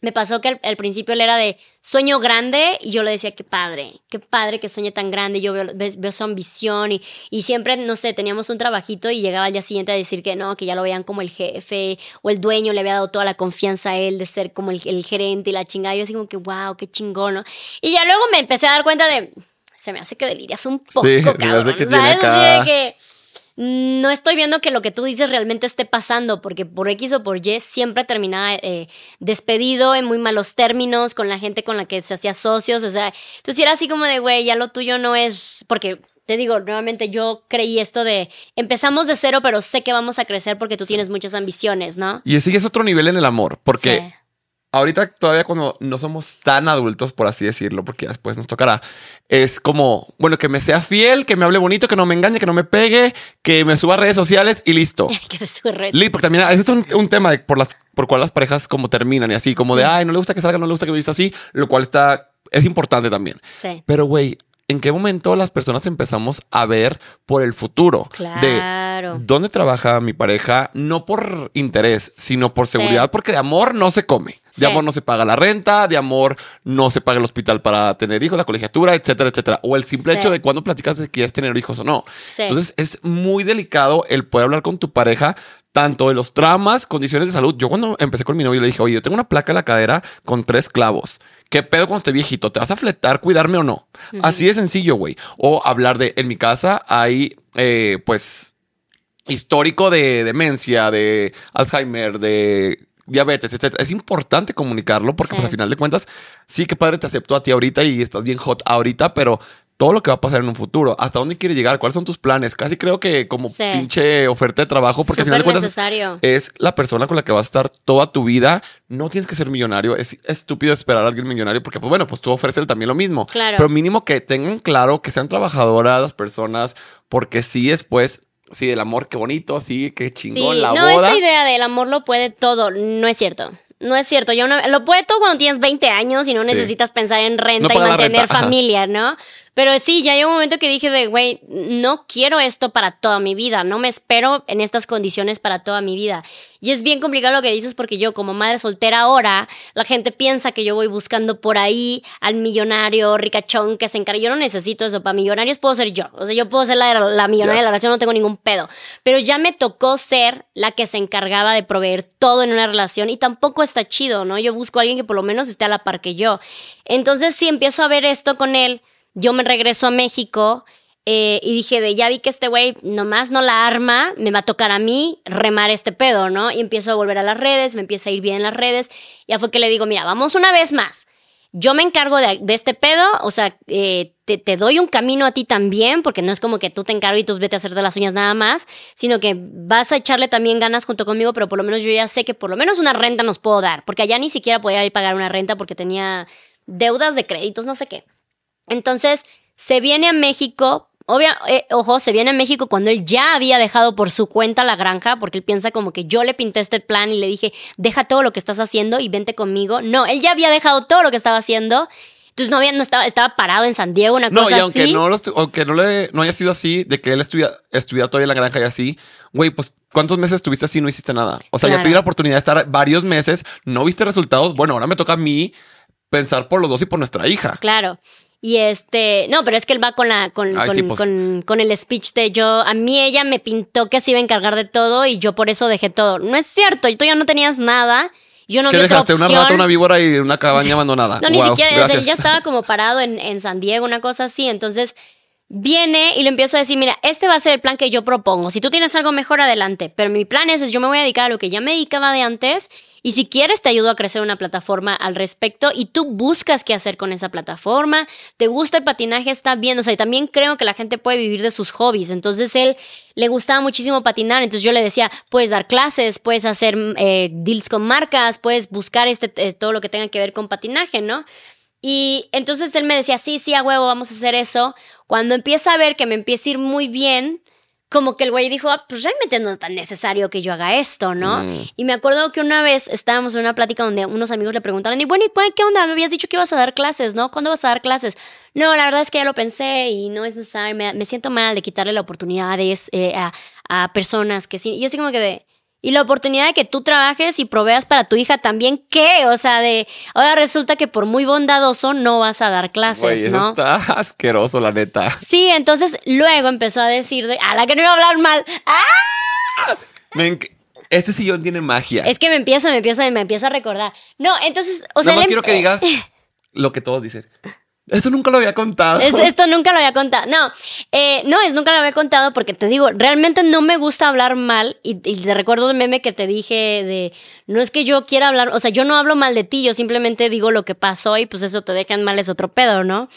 me pasó que al, al principio él era de sueño grande y yo le decía, qué padre, qué padre que sueñe tan grande, yo veo, su ambición y, y siempre, no sé, teníamos un trabajito y llegaba al día siguiente a decir que no, que ya lo veían como el jefe o el dueño le había dado toda la confianza a él de ser como el, el gerente y la chingada. Yo así como que, wow, qué chingón, ¿no? Y ya luego me empecé a dar cuenta de, se me hace que delirias un poco, Sí, se me hace cabrón, que tiene ¿sabes? Así acá- de que no estoy viendo que lo que tú dices realmente esté pasando, porque por X o por Y siempre terminaba eh, despedido en muy malos términos con la gente con la que se hacía socios. O sea, entonces era así como de, güey, ya lo tuyo no es. Porque te digo, nuevamente yo creí esto de empezamos de cero, pero sé que vamos a crecer porque tú tienes muchas ambiciones, ¿no? Y ese ya es otro nivel en el amor, porque Sí. Ahorita todavía cuando no somos tan adultos, por así decirlo, porque después nos tocará, es como, bueno, que me sea fiel, que me hable bonito, que no me engañe, que no me pegue, que me suba a redes sociales y listo. que su red- Li, porque también ese es un, un tema de por las por cual las parejas como terminan y así, como de, ay, no le gusta que salga, no le gusta que me vista así, lo cual está, es importante también. Sí. Pero, güey, ¿en qué momento las personas empezamos a ver por el futuro? Claro. De dónde trabaja mi pareja, no por interés, sino por Sí. seguridad, porque de amor no se come. Sí. De amor no se paga la renta, de amor no se paga el hospital para tener hijos, la colegiatura, etcétera, etcétera. O el simple Sí. hecho de cuando platicas de que quieres tener hijos o no. Sí. Entonces es muy delicado el poder hablar con tu pareja tanto de los traumas, condiciones de salud. Yo cuando empecé con mi novio le dije, oye, yo tengo una placa en la cadera con tres clavos. ¿Qué pedo cuando esté viejito? ¿Te vas a fletar, cuidarme o no? Así de sencillo, güey. O hablar de, en mi casa hay, eh, pues, histórico de demencia, de Alzheimer, de diabetes, etcétera. Es importante comunicarlo porque, Sí. pues, a final de cuentas, sí que padre te aceptó a ti ahorita y estás bien hot ahorita, pero todo lo que va a pasar en un futuro, hasta dónde quieres llegar, cuáles son tus planes. Casi creo que como Sí. pinche oferta de trabajo, porque al final de cuentas necesario. es la persona con la que vas a estar toda tu vida. No tienes que ser millonario. Es estúpido esperar a alguien millonario porque, pues bueno, pues tú ofreces también lo mismo. Claro. Pero mínimo que tengan claro que sean trabajadoras las personas, porque sí después, sí, el amor, qué bonito, sí, qué chingón, Sí, la no, boda. esta idea del amor lo puede todo, no es cierto. No es cierto, ya una- lo puede todo cuando tienes 20 años y no Sí. necesitas pensar en No renta y mantener renta, familia, ¿no? Pero sí, ya llegó un momento que dije de, güey, no quiero esto para toda mi vida, no me espero en estas condiciones para toda mi vida. Y es bien complicado lo que dices porque yo como madre soltera ahora, la gente piensa que yo voy buscando por ahí al millonario ricachón que se encarga. Yo no necesito eso, para millonarios puedo ser yo. O sea, yo puedo ser la, la millonaria de la relación, no tengo ningún pedo. Pero ya me tocó ser la que se encargaba de proveer todo en una relación y tampoco está chido, ¿no? Yo busco a alguien que por lo menos esté a la par que yo. Entonces, si empiezo a ver esto con él, yo me regreso a México eh, y dije, de ya vi que este güey nomás no la arma, me va a tocar a mí remar este pedo, ¿no? Y empiezo a volver a las redes, me empieza a ir bien en las redes. Ya fue que le digo, mira, vamos una vez más. Yo me encargo de, este pedo, o sea, eh, te, te doy un camino a ti también, porque no es como que tú te encargo y tú vete a hacerte las uñas nada más, sino que vas a echarle también ganas junto conmigo, pero por lo menos yo ya sé que por lo menos una renta nos puedo dar, porque allá ni siquiera podía ir a pagar una renta porque tenía deudas de créditos, no sé qué. Entonces, se viene a México. Obvia, eh, ojo, se viene a México cuando él ya había dejado por su cuenta la granja, porque él piensa como que yo le pinté este plan y le dije, deja todo lo que estás haciendo y vente conmigo. No, él ya había dejado todo lo que estaba haciendo. Entonces no había, no estaba, estaba parado en San Diego, una No, cosa y aunque así. no, lo aunque no, le, no haya sido así, de que él estuviera, estuviera todavía en la granja y así, güey, pues ¿cuántos meses estuviste así y no hiciste nada? O sea, ya te di la oportunidad de estar varios meses, no viste resultados. Bueno, ahora me toca a mí pensar por los dos y por nuestra hija. Claro. Y este, no, pero es que él va con la, con, Ay, con, sí, pues. con- con el speech de yo, a mí ella me pintó que se iba a encargar de todo y yo por eso dejé todo. No es cierto, y tú ya no tenías nada, yo no ¿Qué vi otra dejaste? Una rata, una víbora y una cabaña abandonada. No, ni siquiera, o sea, ya estaba como parado en, en San Diego, una cosa así. Entonces viene y le empiezo a decir, mira, este va a ser el plan que yo propongo. Si tú tienes algo mejor, adelante. Pero mi plan es, es yo me voy a dedicar a lo que ya me dedicaba de antes. Y si quieres, te ayudo a crecer una plataforma al respecto y tú buscas qué hacer con esa plataforma. Te gusta el patinaje, está bien. O sea, y también creo que la gente puede vivir de sus hobbies. Entonces, él le gustaba muchísimo patinar. Entonces, yo le decía, puedes dar clases, puedes hacer eh, deals con marcas, puedes buscar este, eh, todo lo que tenga que ver con patinaje, ¿no? Y entonces él me decía, sí, sí, a huevo, vamos a hacer eso. Cuando empieza a ver que me empieza a ir muy bien, como que el güey dijo, ah, pues realmente no es tan necesario que yo haga esto, ¿no? Mm. Y me acuerdo que una vez estábamos en una plática donde unos amigos le preguntaron, y bueno, ¿y qué onda? Me habías dicho que ibas a dar clases, ¿no? ¿Cuándo vas a dar clases? No, la verdad es que ya lo pensé y no es necesario, me, me siento mal de quitarle la oportunidades eh, a, a personas que sí. Y yo así como que de... Y la oportunidad de que tú trabajes y proveas para tu hija también, ¿qué? O sea, de ahora resulta que por muy bondadoso no vas a dar clases, Güey, eso ¿no? está asqueroso, la neta. Sí, entonces luego empezó a decir de, a la que no iba a hablar mal. ¡Ah! Me este sillón tiene magia. Es que me empiezo, me empiezo, me empiezo a recordar. No, entonces, o sea, Nada más él em- quiero que digas lo que todos dicen. Eso nunca lo había contado. Es- esto nunca lo había contado. No, eh, no, es nunca lo había contado porque te digo, realmente no me gusta hablar mal. Y, y te recuerdo el meme que te dije de, no es que yo quiera hablar, o sea, yo no hablo mal de ti, yo simplemente digo lo que pasó y pues eso te dejan mal, es otro pedo, ¿no?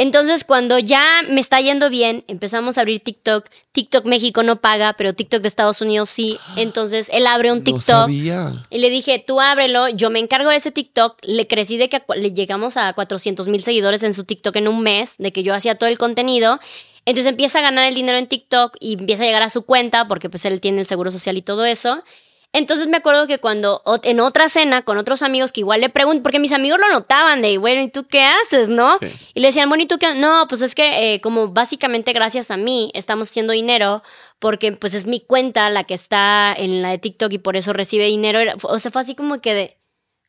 Entonces, cuando ya me está yendo bien, empezamos a abrir TikTok. TikTok México no paga, pero TikTok de Estados Unidos sí. Entonces, él abre un No TikTok. sabía. Y le dije, tú ábrelo, yo me encargo de ese TikTok. Le crecí de que le llegamos a 400 mil seguidores en su TikTok en un mes, de que yo hacía todo el contenido. Entonces empieza a ganar el dinero en TikTok y empieza a llegar a su cuenta, porque pues él tiene el seguro social y todo eso. Entonces me acuerdo que cuando en otra cena con otros amigos que igual le pregunto, porque mis amigos lo notaban de, bueno, ¿y tú qué haces, no? Sí. Y le decían, bueno, ¿y tú qué? No, pues es que eh, como básicamente gracias a mí estamos haciendo dinero, porque pues es mi cuenta la que está en la de TikTok y por eso recibe dinero. O sea, fue así como que de,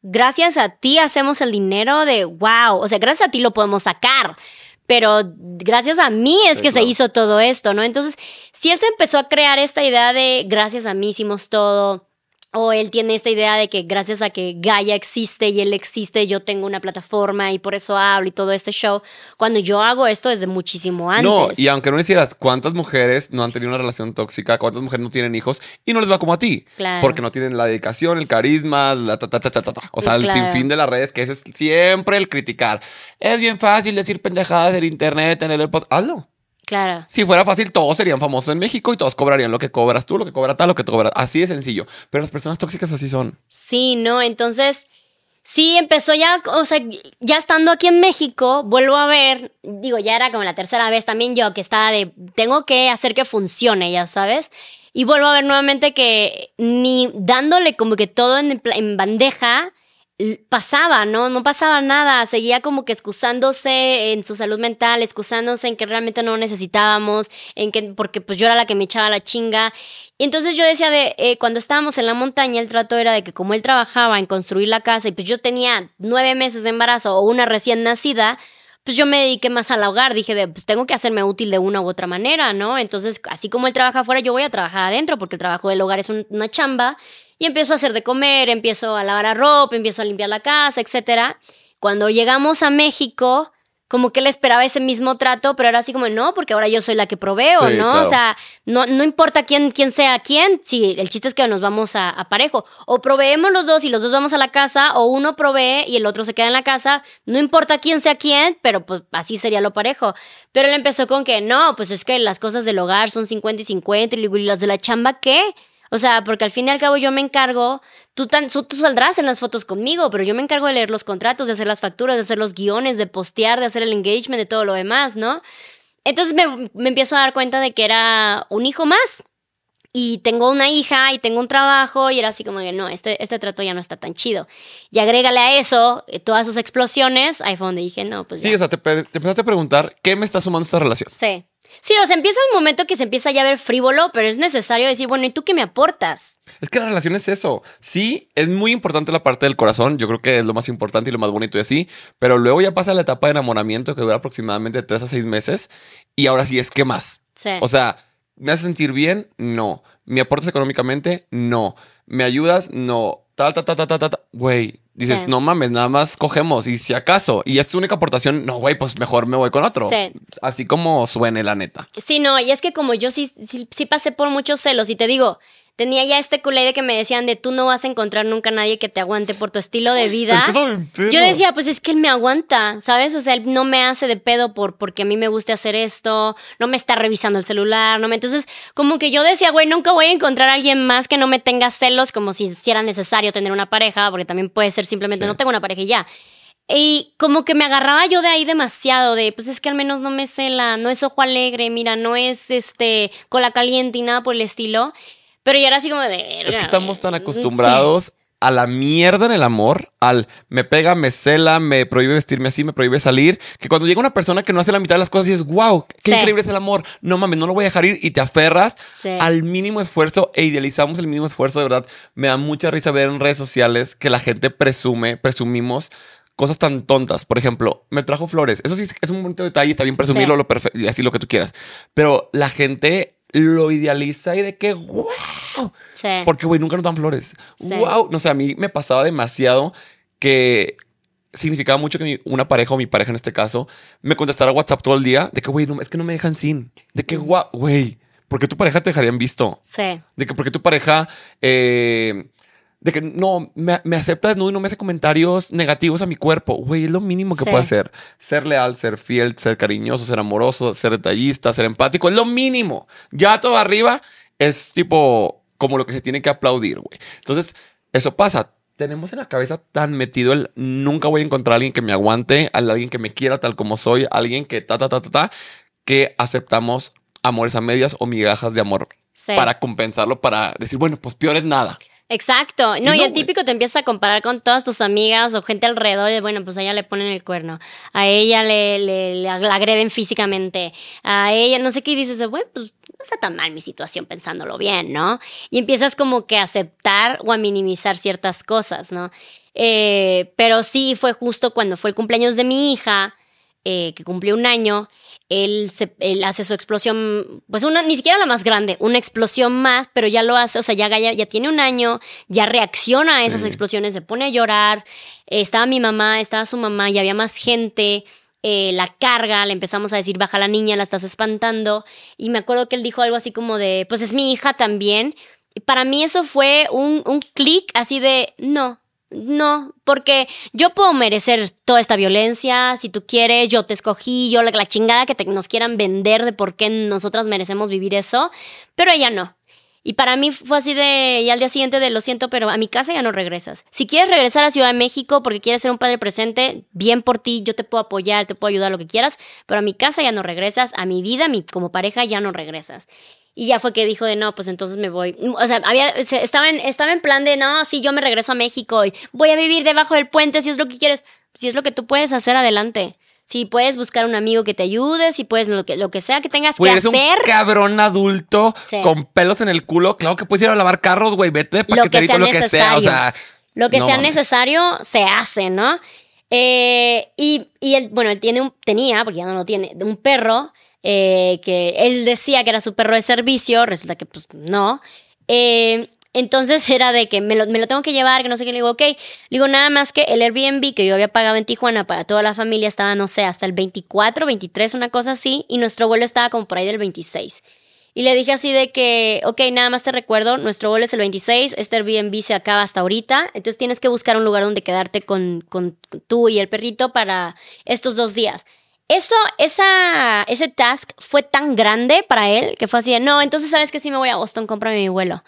gracias a ti hacemos el dinero de, wow, o sea, gracias a ti lo podemos sacar. Pero gracias a mí es Sí, que se hizo todo esto, ¿no? Entonces, si él se empezó a crear esta idea de gracias a mí hicimos todo, o él tiene esta idea de que gracias a que Gaia existe y él existe, yo tengo una plataforma y por eso hablo y todo este show. Cuando yo hago esto desde muchísimo antes. No, y aunque no hicieras, ¿cuántas mujeres no han tenido una relación tóxica? ¿Cuántas mujeres no tienen hijos? Y no les va como a ti. Claro. Porque no tienen la dedicación, el carisma, la ta, ta, ta, ta, ta, ta. O sea, el Claro. sinfín de las redes, que ese es siempre el criticar. Es bien fácil decir pendejadas en internet, en el pod. Hazlo. Claro. Si fuera fácil, todos serían famosos en México y todos cobrarían lo que cobras tú, lo que cobra tal, lo que tú cobras. Así de sencillo. Pero las personas tóxicas así son. Sí, ¿no? Entonces, sí, empezó ya, o sea, ya estando aquí en México, vuelvo a ver, digo, ya era como la tercera vez también yo que estaba de, tengo que hacer que funcione, ya sabes. Y vuelvo a ver nuevamente que ni dándole como que todo en, bandeja, pasaba, ¿no? No pasaba nada, seguía como que excusándose en su salud mental, excusándose en que realmente no necesitábamos, en que, porque pues yo era la que me echaba la chinga. Y entonces yo decía de, eh, cuando estábamos en la montaña, el trato era de que como él trabajaba en construir la casa y pues yo tenía nueve meses de embarazo o una recién nacida, pues yo me dediqué más al hogar. Dije, de, pues tengo que hacerme útil de una u otra manera, ¿no? Entonces, así como él trabaja afuera, yo voy a trabajar adentro porque el trabajo del hogar es un- una chamba. Y empiezo a hacer de comer, empiezo a lavar la ropa, empiezo a limpiar la casa, etcétera. Cuando llegamos a México, como que él esperaba ese mismo trato, pero era así como, no, porque ahora yo soy la que proveo, Sí, ¿no? claro. O sea, no, no importa quién, quién sea quién, si el chiste es que nos vamos a, a parejo. O proveemos los dos y los dos vamos a la casa, o uno provee y el otro se queda en la casa. No importa quién sea quién, pero pues así sería lo parejo. Pero él empezó con que, no, pues es que las cosas del hogar son 50 y 50, y le digo, ¿y las de la chamba qué? O sea, porque al fin y al cabo yo me encargo, tú, tan, tú saldrás en las fotos conmigo, pero yo me encargo de leer los contratos, de hacer las facturas, de hacer los guiones, de postear, de hacer el engagement, de todo lo demás, ¿no? Entonces me, me empiezo a dar cuenta de que era un hijo más. y tengo una hija y tengo un trabajo y era así como que no, este, este trato ya no está tan chido. Y agrégale a eso eh, todas sus explosiones, ahí fue donde dije, no, pues Sí, ya. o sea, te, te empezaste a preguntar, ¿qué me está sumando esta relación? Sí. Sí, o sea, empieza un momento que se empieza ya a ver frívolo, pero es necesario decir, bueno, ¿y tú qué me aportas? Es que la relación es eso. Sí, es muy importante la parte del corazón. Yo creo que es lo más importante y lo más bonito y así. Pero luego ya pasa la etapa de enamoramiento que dura aproximadamente tres a seis meses. Y ahora sí es que más. Sí. O sea, ¿me hace sentir bien? No. ¿Me aportas económicamente? No. ¿Me ayudas? No. Ta, ta, ta, ta, ta, ta, ta. Güey, dices, Sí. no mames, nada más cogemos. Y si acaso, y es tu única aportación, no, güey, pues mejor me voy con otro. Sí. Así como suene la neta. Sí, no, y es que como yo sí, sí, sí pasé por muchos celos y te digo, tenía ya este culé de que me decían de tú no vas a encontrar nunca a nadie que te aguante por tu estilo de vida. Yo decía, pues es que él me aguanta, ¿sabes? O sea, él no me hace de pedo por porque a mí me guste hacer esto, no me está revisando el celular, no me. Entonces, como que yo decía, güey, nunca voy a encontrar a alguien más que no me tenga celos, como si, si era necesario tener una pareja, porque también puede ser simplemente Sí. no tengo una pareja y ya. Y como que me agarraba yo de ahí demasiado, de pues es que al menos no me cela, no es ojo alegre, mira, no es este cola caliente y nada por el estilo. Pero ya era así como de. Es que estamos tan acostumbrados a la mierda en el amor, al me pega, me cela, me prohíbe vestirme así, me prohíbe salir, que cuando llega una persona que no hace la mitad de las cosas y dices, wow, qué Sí. increíble es el amor, no mames, no lo voy a dejar ir y te aferras Sí. al mínimo esfuerzo e idealizamos el mínimo esfuerzo, de verdad. Me da mucha risa ver en redes sociales que la gente presume, presumimos cosas tan tontas. Por ejemplo, me trajo flores. Eso sí es un bonito detalle, está bien presumirlo, Sí. lo perfecto y así lo que tú quieras. Pero la gente lo idealiza y de que, wow, Sí. porque, güey, nunca nos dan flores. Sí. Wow. No sé, a mí me pasaba demasiado que significaba mucho que mi- una pareja o mi pareja en este caso me contestara WhatsApp todo el día de que, güey, no, es que no me dejan sin. De que, guau, güey, ¿por qué tu pareja te dejarían visto? Sí. De que, ¿por qué tu pareja... eh, de que no, me, me acepta desnudo y no me hace comentarios negativos a mi cuerpo. Güey, es lo mínimo que Sí. puede hacer. Ser leal, ser fiel, ser cariñoso, ser amoroso, ser detallista, ser empático. Es lo mínimo. Ya todo arriba es tipo como lo que se tiene que aplaudir, güey. Entonces, eso pasa. Tenemos en la cabeza tan metido el nunca voy a encontrar a alguien que me aguante, a alguien que me quiera tal como soy, alguien que ta, ta, ta, ta, ta, que aceptamos amores a medias o migajas de amor Sí. para compensarlo, para decir, bueno, pues peor es nada. Exacto. No, no, y el güey. típico te empieza a comparar con todas tus amigas o gente alrededor. Y bueno, pues a ella le ponen el cuerno. A ella le, le, le agreden físicamente. A ella, no sé qué, y dices, bueno, pues no está tan mal mi situación pensándolo bien, ¿no? Y empiezas como que a aceptar o a minimizar ciertas cosas, ¿no? Eh, pero sí fue justo cuando fue el cumpleaños de mi hija, eh, que cumplió un año. Él, se- él hace su explosión, pues una, ni siquiera la más grande, una explosión más, pero ya lo hace, o sea, ya, ya, ya tiene un año, ya reacciona a esas Sí. explosiones, se pone a llorar. Eh, estaba mi mamá, estaba su mamá, y había más gente. eh, la carga, le empezamos a decir, baja la niña, la estás espantando. Y me acuerdo que él dijo algo así como de, pues es mi hija también. Y para mí eso fue un, un clic así de, no, no, porque yo puedo merecer toda esta violencia, si tú quieres, yo te escogí, yo la, chingada que te- nos quieran vender de por qué nosotras merecemos vivir eso, pero ella no. Y para mí fue así de, y al día siguiente de lo siento, pero a mi casa ya no regresas. Si quieres regresar a Ciudad de México porque quieres ser un padre presente, bien por ti, yo te puedo apoyar, te puedo ayudar, lo que quieras, pero a mi casa ya no regresas, a mi vida, mi, como pareja ya no regresas. Y ya fue que dijo de no, pues entonces me voy. O sea, había, estaba, en, estaba en plan de no, sí, yo me regreso a México y voy a vivir debajo del puente si es lo que quieres. Si es lo que tú puedes hacer, adelante. Si puedes buscar un amigo que te ayude, si puedes lo que, lo que sea que tengas Güey, que eres un hacer. cabrón adulto Sí. con pelos en el culo. Claro que puedes ir a lavar carros, güey. Vete de Lo que paqueterito, sea lo que sea. O sea, Lo que no sea mames. necesario se hace, ¿no? Eh, y, y él, bueno, él tiene un, tenía, porque ya no lo tiene, un perro eh, que él decía que era su perro de servicio, resulta que pues no. Eh, entonces era de que me lo, me lo tengo que llevar, que no sé qué. Le digo, ok. Le digo, nada más que el Airbnb que yo había pagado en Tijuana para toda la familia estaba, no sé, hasta el 24, 23, una cosa así. Y nuestro vuelo estaba como por ahí del 26. Y le dije así de que, ok, nada más te recuerdo, nuestro vuelo es el 26, este Airbnb se acaba hasta ahorita, entonces tienes que buscar un lugar donde quedarte con, con tú y el perrito para estos dos días. Eso, esa, ese task fue tan grande para él que fue así de, no, entonces sabes que sí me voy a Boston, cómprame mi vuelo.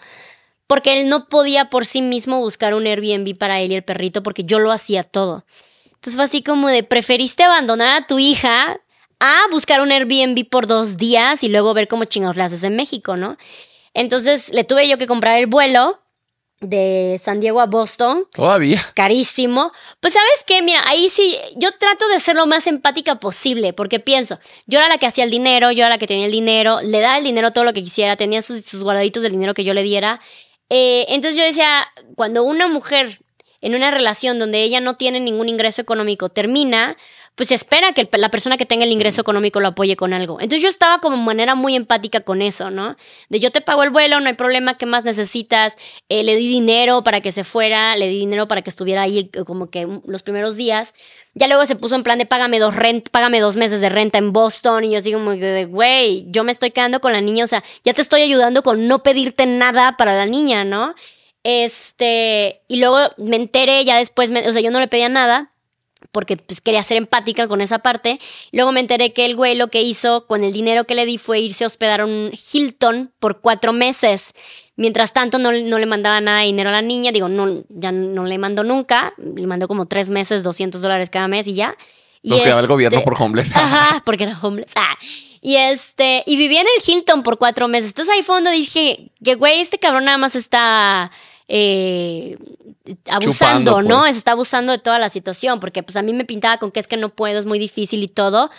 Porque él no podía por sí mismo buscar un Airbnb para él y el perrito porque yo lo hacía todo. Entonces fue así como de, preferiste abandonar a tu hija a buscar un Airbnb por dos días y luego ver cómo chingados le haces en México, ¿no? Entonces le tuve yo que comprar el vuelo de San Diego a Boston Todavía. carísimo. Pues sabes qué, mira, ahí sí, yo trato de ser lo más empática posible, porque pienso, yo era la que hacía el dinero, yo era la que tenía el dinero, le daba el dinero todo lo que quisiera, tenía sus, sus guardaditos del dinero que yo le diera. Eh, entonces yo decía, cuando una mujer en una relación donde ella no tiene ningún ingreso económico termina, pues se espera que la persona que tenga el ingreso económico lo apoye con algo. Entonces yo estaba como de manera muy empática con eso, ¿no? De yo te pago el vuelo, no hay problema, ¿qué más necesitas? Eh, le di dinero para que se fuera, le di dinero para que estuviera ahí eh, como que los primeros días. Ya luego se puso en plan de págame dos, rent, págame dos meses de renta en Boston. Y yo así como de, güey, yo me estoy quedando con la niña. O sea, ya te estoy ayudando con no pedirte nada para la niña, ¿no? Este, y luego me enteré ya después, me- o sea, yo no le pedía nada porque pues, quería ser empática con esa parte. Luego me enteré que el güey lo que hizo con el dinero que le di fue irse a hospedar a un Hilton por cuatro meses. Mientras tanto, no, no le mandaba nada de dinero a la niña. Digo, no, ya no le mandó nunca. Le mandó como tres meses, 200 dólares cada mes y ya. Y Lo que daba el este- gobierno por homeless. Ajá, porque era homeless. Ah. Y este, y vivía en el Hilton por cuatro meses. Entonces ahí fue donde dije que, güey, este cabrón nada más está eh, abusando, Chupando, ¿no? pues. Está abusando de toda la situación, porque pues a mí me pintaba con que es que no puedo, es muy difícil y todo.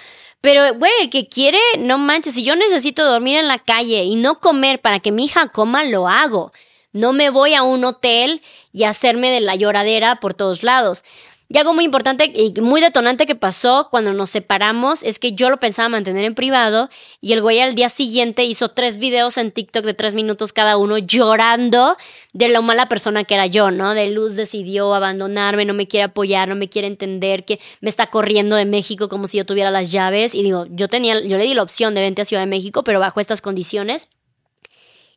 Pero, güey, el que quiere, no manches, si yo necesito dormir en la calle y no comer para que mi hija coma, lo hago. No me voy a un hotel y hacerme de la lloradera por todos lados. Y algo muy importante y muy detonante que pasó cuando nos separamos es que yo lo pensaba mantener en privado y el güey al día siguiente hizo tres videos en TikTok de tres minutos cada uno llorando de lo mala persona que era yo, ¿no? De Luz decidió abandonarme, no me quiere apoyar, no me quiere entender, que me está corriendo de México como si yo tuviera las llaves. Y digo, yo tenía, yo le di la opción de vente a Ciudad de México, pero bajo estas condiciones.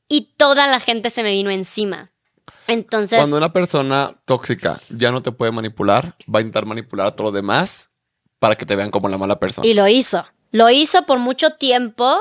Y toda la gente se me vino encima. Entonces. Cuando una persona tóxica ya no te puede manipular, va a intentar manipular a todos los demás para que te vean como la mala persona. Y lo hizo. Lo hizo por mucho tiempo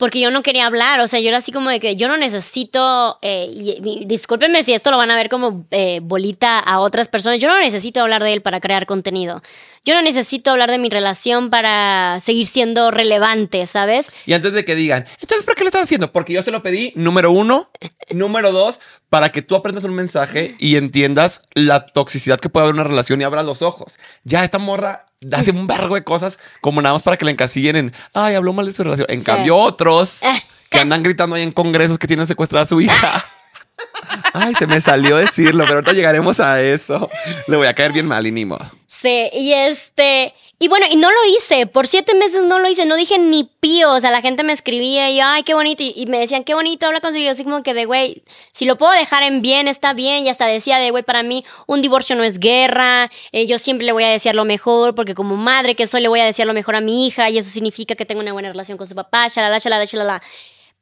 porque yo no quería hablar. O sea, yo era así como de que yo no necesito. eh, y, y discúlpenme si esto lo van a ver como eh, bolita a otras personas. Yo no necesito hablar de él para crear contenido. Yo no necesito hablar de mi relación para seguir siendo relevante, ¿sabes? Y antes de que digan, entonces, ¿por qué lo estás haciendo? Porque yo se lo pedí, número uno. número dos, para que tú aprendas un mensaje y entiendas la toxicidad que puede haber en una relación y abras los ojos. Ya esta morra hace un vergo de cosas como nada más para que la encasillen en, ay, habló mal de su relación. En Sí. cambio, otros que andan gritando ahí en congresos que tienen secuestrada a su hija. Ay, se me salió decirlo, pero ahorita llegaremos a eso. Le voy a caer bien mal y ni modo. Y este, y bueno, y no lo hice, por siete meses no lo hice, no dije ni pío, o sea, la gente me escribía y yo, ay, qué bonito, y, me decían, qué bonito, habla con su hijo, así como que de, güey, si lo puedo dejar en bien, está bien, y hasta decía de, güey, para mí un divorcio no es guerra, eh, yo siempre le voy a desear lo mejor, porque como madre que soy le voy a desear lo mejor a mi hija, y eso significa que tengo una buena relación con su papá, shalala, shalala, shalala.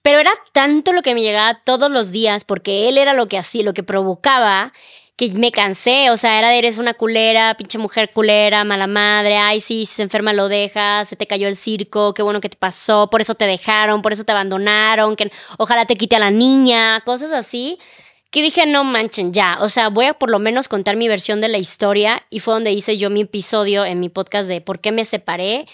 Pero era tanto lo que me llegaba todos los días, porque él era lo que hacía, lo que provocaba, que me cansé. O sea, era eres una culera, pinche mujer culera, mala madre. Ay, sí, si se enferma lo dejas, se te cayó el circo, qué bueno que te pasó, por eso te dejaron, por eso te abandonaron, que ojalá te quite a la niña, cosas así. Que dije, no manchen, ya. O sea, voy a por lo menos contar mi versión de la historia. Y fue donde hice yo mi episodio en mi podcast de por qué me separé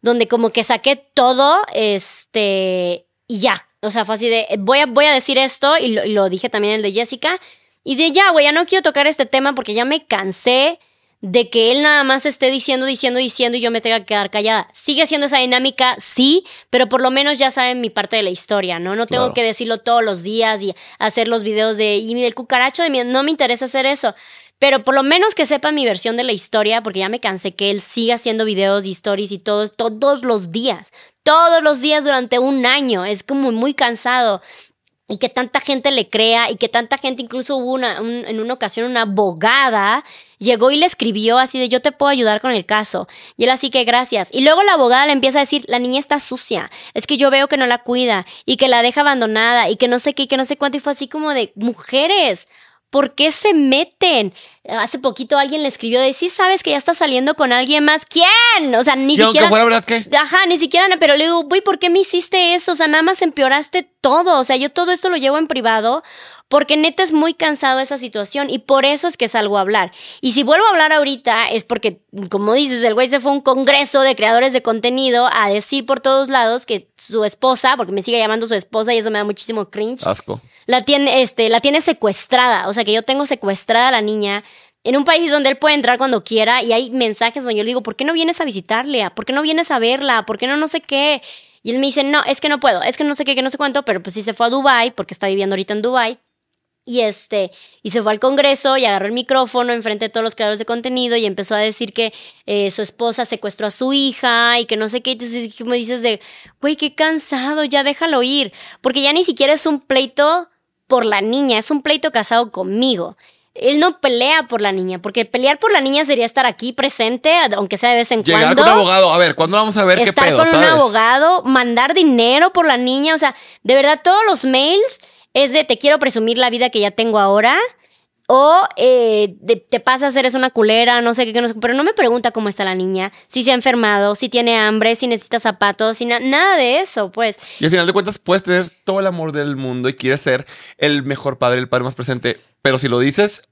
donde como que saqué todo, este, y ya. O sea, fue así de, voy a, voy a decir esto, y lo dije también el de Jessica, y de ya, güey, ya no quiero tocar este tema porque ya me cansé de que él nada más esté diciendo, diciendo, diciendo y yo me tenga que quedar callada. Sigue siendo esa dinámica, sí, pero por lo menos ya saben mi parte de la historia, ¿no? No tengo Claro. que decirlo todos los días y hacer los videos de, y del cucaracho de mi, no me interesa hacer eso. Pero por lo menos que sepa mi versión de la historia, porque ya me cansé que él siga haciendo videos y stories y todo, todos los días. Todos los días durante un año. Es como muy cansado. Y que tanta gente le crea y que tanta gente, incluso hubo una, un- en una ocasión una abogada, llegó y le escribió así de yo te puedo ayudar con el caso. Y él así que gracias. Y luego la abogada le empieza a decir, la niña está sucia, es que yo veo que no la cuida y que la deja abandonada y que no sé qué y que no sé cuánto. Y fue así como de mujeres. ¿Por qué se meten? Hace poquito alguien le escribió de, sí sabes que ya está saliendo con alguien más. ¿Quién? O sea, ni y aunque siquiera... fuera verdad que... Ajá, ni siquiera, pero le digo, güey, ¿por qué me hiciste eso? O sea, nada más empeoraste todo. O sea, yo todo esto lo llevo en privado porque neta es muy cansado esa situación y por eso es que salgo a hablar. Y si vuelvo a hablar ahorita es porque, como dices, el güey se fue a un congreso de creadores de contenido a decir por todos lados que su esposa, porque me sigue llamando su esposa y eso me da muchísimo cringe, Asco. la tiene, este, la tiene secuestrada. O sea, que yo tengo secuestrada a la niña en un país donde él puede entrar cuando quiera y hay mensajes donde yo le digo, ¿por qué no vienes a visitarle? ¿Por qué no vienes a verla? ¿Por qué no no sé qué? Y él me dice, no, es que no puedo, es que no sé qué, que no sé cuánto, pero pues sí se fue a Dubai porque está viviendo ahorita en Dubai. Y este, y se fue al Congreso y agarró el micrófono enfrente de todos los creadores de contenido y empezó a decir que eh, su esposa secuestró a su hija y que no sé qué. Entonces, ¿qué me dices de, güey, qué cansado, ya déjalo ir. Porque ya ni siquiera es un pleito por la niña, es un pleito casado conmigo. Él no pelea por la niña, porque pelear por la niña sería estar aquí presente, aunque sea de vez en Llegar cuando con un abogado. A ver, ¿cuándo vamos a ver qué estar pedo, con un abogado, mandar dinero por la niña, o sea, de verdad todos los mails es de te quiero presumir la vida que ya tengo ahora o eh, de- te pasas, eres una culera, no sé qué, que no sé, pero no me pregunta cómo está la niña, si se ha enfermado, si tiene hambre, si necesita zapatos, si na- nada de eso, pues. Y al final de cuentas puedes tener todo el amor del mundo y quieres ser el mejor padre, el padre más presente. Pero si lo dices,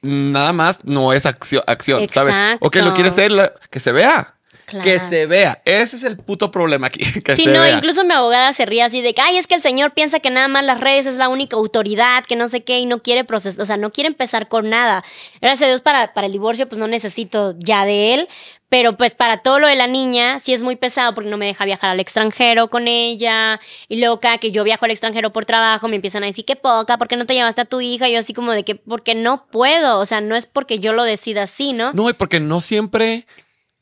nada más no es acción, acción ¿sabes? Exacto. Ok, lo quieres ser, la- que se vea. Claro. Que se vea. Ese es el puto problema aquí. Que Sí, se no, vea. incluso mi abogada se ríe así de que, ay, es que el señor piensa que nada más las redes es la única autoridad, que no sé qué, y no quiere procesar, o sea, no quiere empezar con nada. Gracias a Dios para, para el divorcio, pues no necesito ya de él, pero pues para todo lo de la niña, sí es muy pesado porque no me deja viajar al extranjero con ella, y luego cada que yo viajo al extranjero por trabajo, me empiezan a decir, qué poca, ¿por qué no te llevaste a tu hija? Y yo así como de que, porque no puedo, o sea, no es porque yo lo decida así, ¿no? No, y porque no siempre